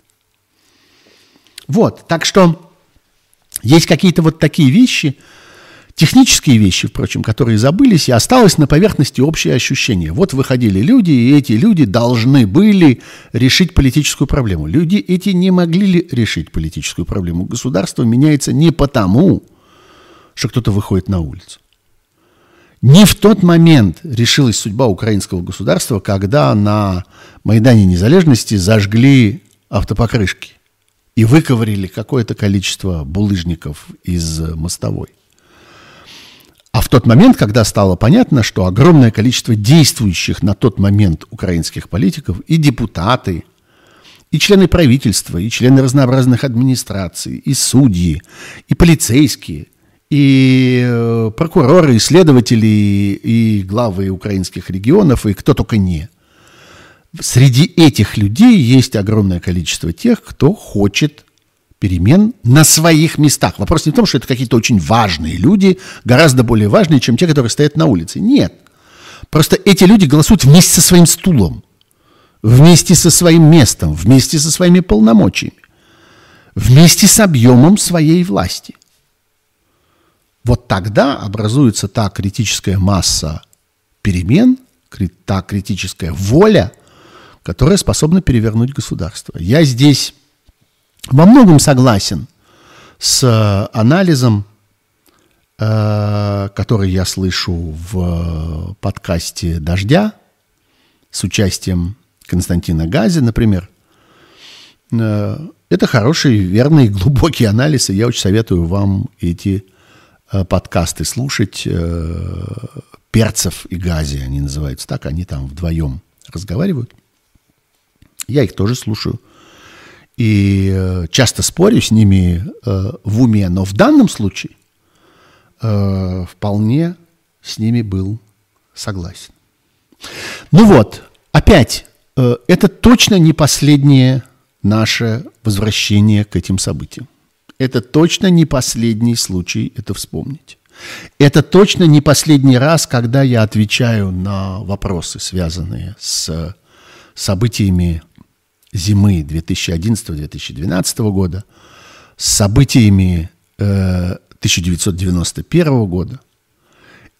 [SPEAKER 1] Вот, так что есть какие-то вот такие вещи – Технические вещи, впрочем, которые забылись, и осталось на поверхности общее ощущение. Вот выходили люди, и эти люди должны были решить политическую проблему. Люди эти не могли решить политическую проблему. Государство меняется не потому, что кто-то выходит на улицу. Не в тот момент решилась судьба украинского государства, когда на Майдане Незалежности зажгли автопокрышки и выковырили какое-то количество булыжников из мостовой. А в тот момент, когда стало понятно, что огромное количество действующих на тот момент украинских политиков и депутаты, и члены правительства, и члены разнообразных администраций, и судьи, и полицейские, и э, прокуроры, и следователи, и главы украинских регионов, и кто только не. Среди этих людей есть огромное количество тех, кто хочет перемен на своих местах. Вопрос не в том, что это какие-то очень важные люди, гораздо более важные, чем те, которые стоят на улице. Нет. Просто эти люди голосуют вместе со своим стулом, вместе со своим местом, вместе со своими полномочиями, вместе с объемом своей власти. Вот тогда образуется та критическая масса перемен, та критическая воля, которая способна перевернуть государство. Я здесь во многом согласен с э, анализом, э, который я слышу в подкасте «Дождя» с участием Константина Гази, например. Э, это хороший, верный, <laughs> глубокий анализ, и я очень советую вам эти подкасты слушать. Перцев и Гази они называются так, они там вдвоем разговаривают. Я их тоже слушаю и э, часто спорю с ними э, в уме, но в данном случае э, вполне с ними был согласен. Ну вот, опять, это точно не последнее наше возвращение к этим событиям. Это точно не последний случай это вспомнить. Это точно не последний раз, когда я отвечаю на вопросы, связанные с событиями зимы 2011-2012 года, с событиями э, 1991 года.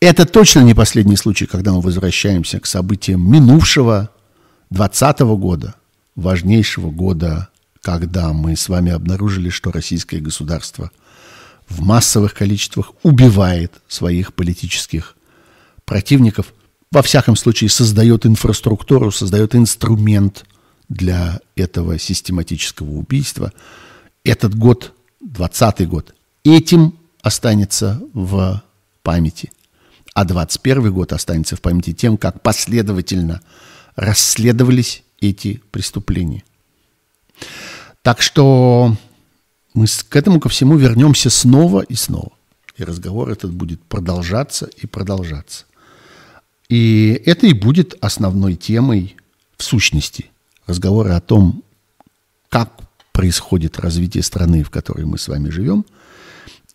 [SPEAKER 1] Это точно не последний случай, когда мы возвращаемся к событиям минувшего 2020 года, важнейшего года, когда мы с вами обнаружили, что российское государство в массовых количествах убивает своих политических противников, во всяком случае создает инфраструктуру, создает инструмент для этого систематического убийства. Этот год, 20 год, этим останется в памяти. А 21 год останется в памяти тем, как последовательно расследовались эти преступления. Так что мы к этому ко всему вернемся снова и снова. И разговор этот будет продолжаться и продолжаться. И это и будет основной темой в сущности разговора о том, как происходит развитие страны, в которой мы с вами живем.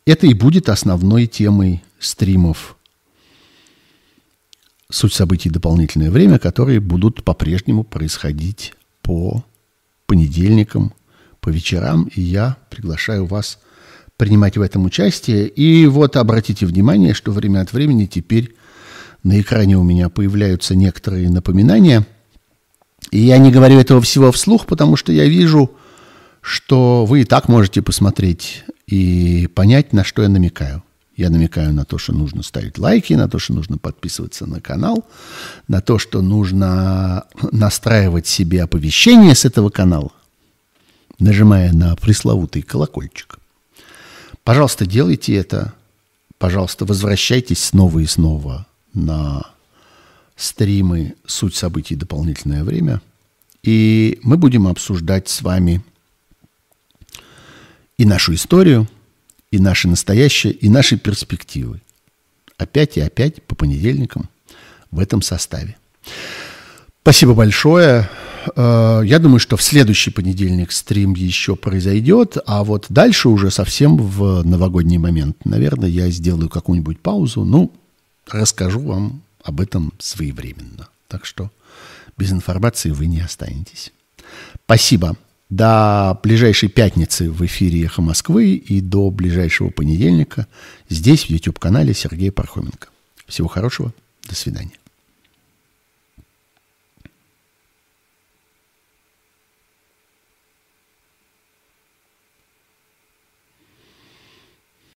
[SPEAKER 1] Это и будет основной темой стримов «Суть событий. Дополнительное время», которые будут по-прежнему происходить по понедельникам, по вечерам, и я приглашаю вас принимать в этом участие. И вот обратите внимание, что время от времени теперь на экране у меня появляются некоторые напоминания. И я не говорю этого всего вслух, потому что я вижу, что вы и так можете посмотреть и понять, на что я намекаю. Я намекаю на то, что нужно ставить лайки, на то, что нужно подписываться на канал, на то, что нужно настраивать себе оповещения с этого канала нажимая на пресловутый колокольчик. Пожалуйста, делайте это. Пожалуйста, возвращайтесь снова и снова на стримы «Суть событий. Дополнительное время». И мы будем обсуждать с вами и нашу историю, и наше настоящее, и наши перспективы. Опять и опять по понедельникам в этом составе. Спасибо большое. Э, я думаю, что в следующий понедельник стрим еще произойдет, а вот дальше уже совсем в новогодний момент, наверное, я сделаю какую-нибудь паузу, ну, расскажу вам об этом своевременно. Так что без информации вы не останетесь. Спасибо. До ближайшей пятницы в эфире «Эхо Москвы» и до ближайшего понедельника здесь, в YouTube-канале Сергея Пархоменко. Всего хорошего. До свидания.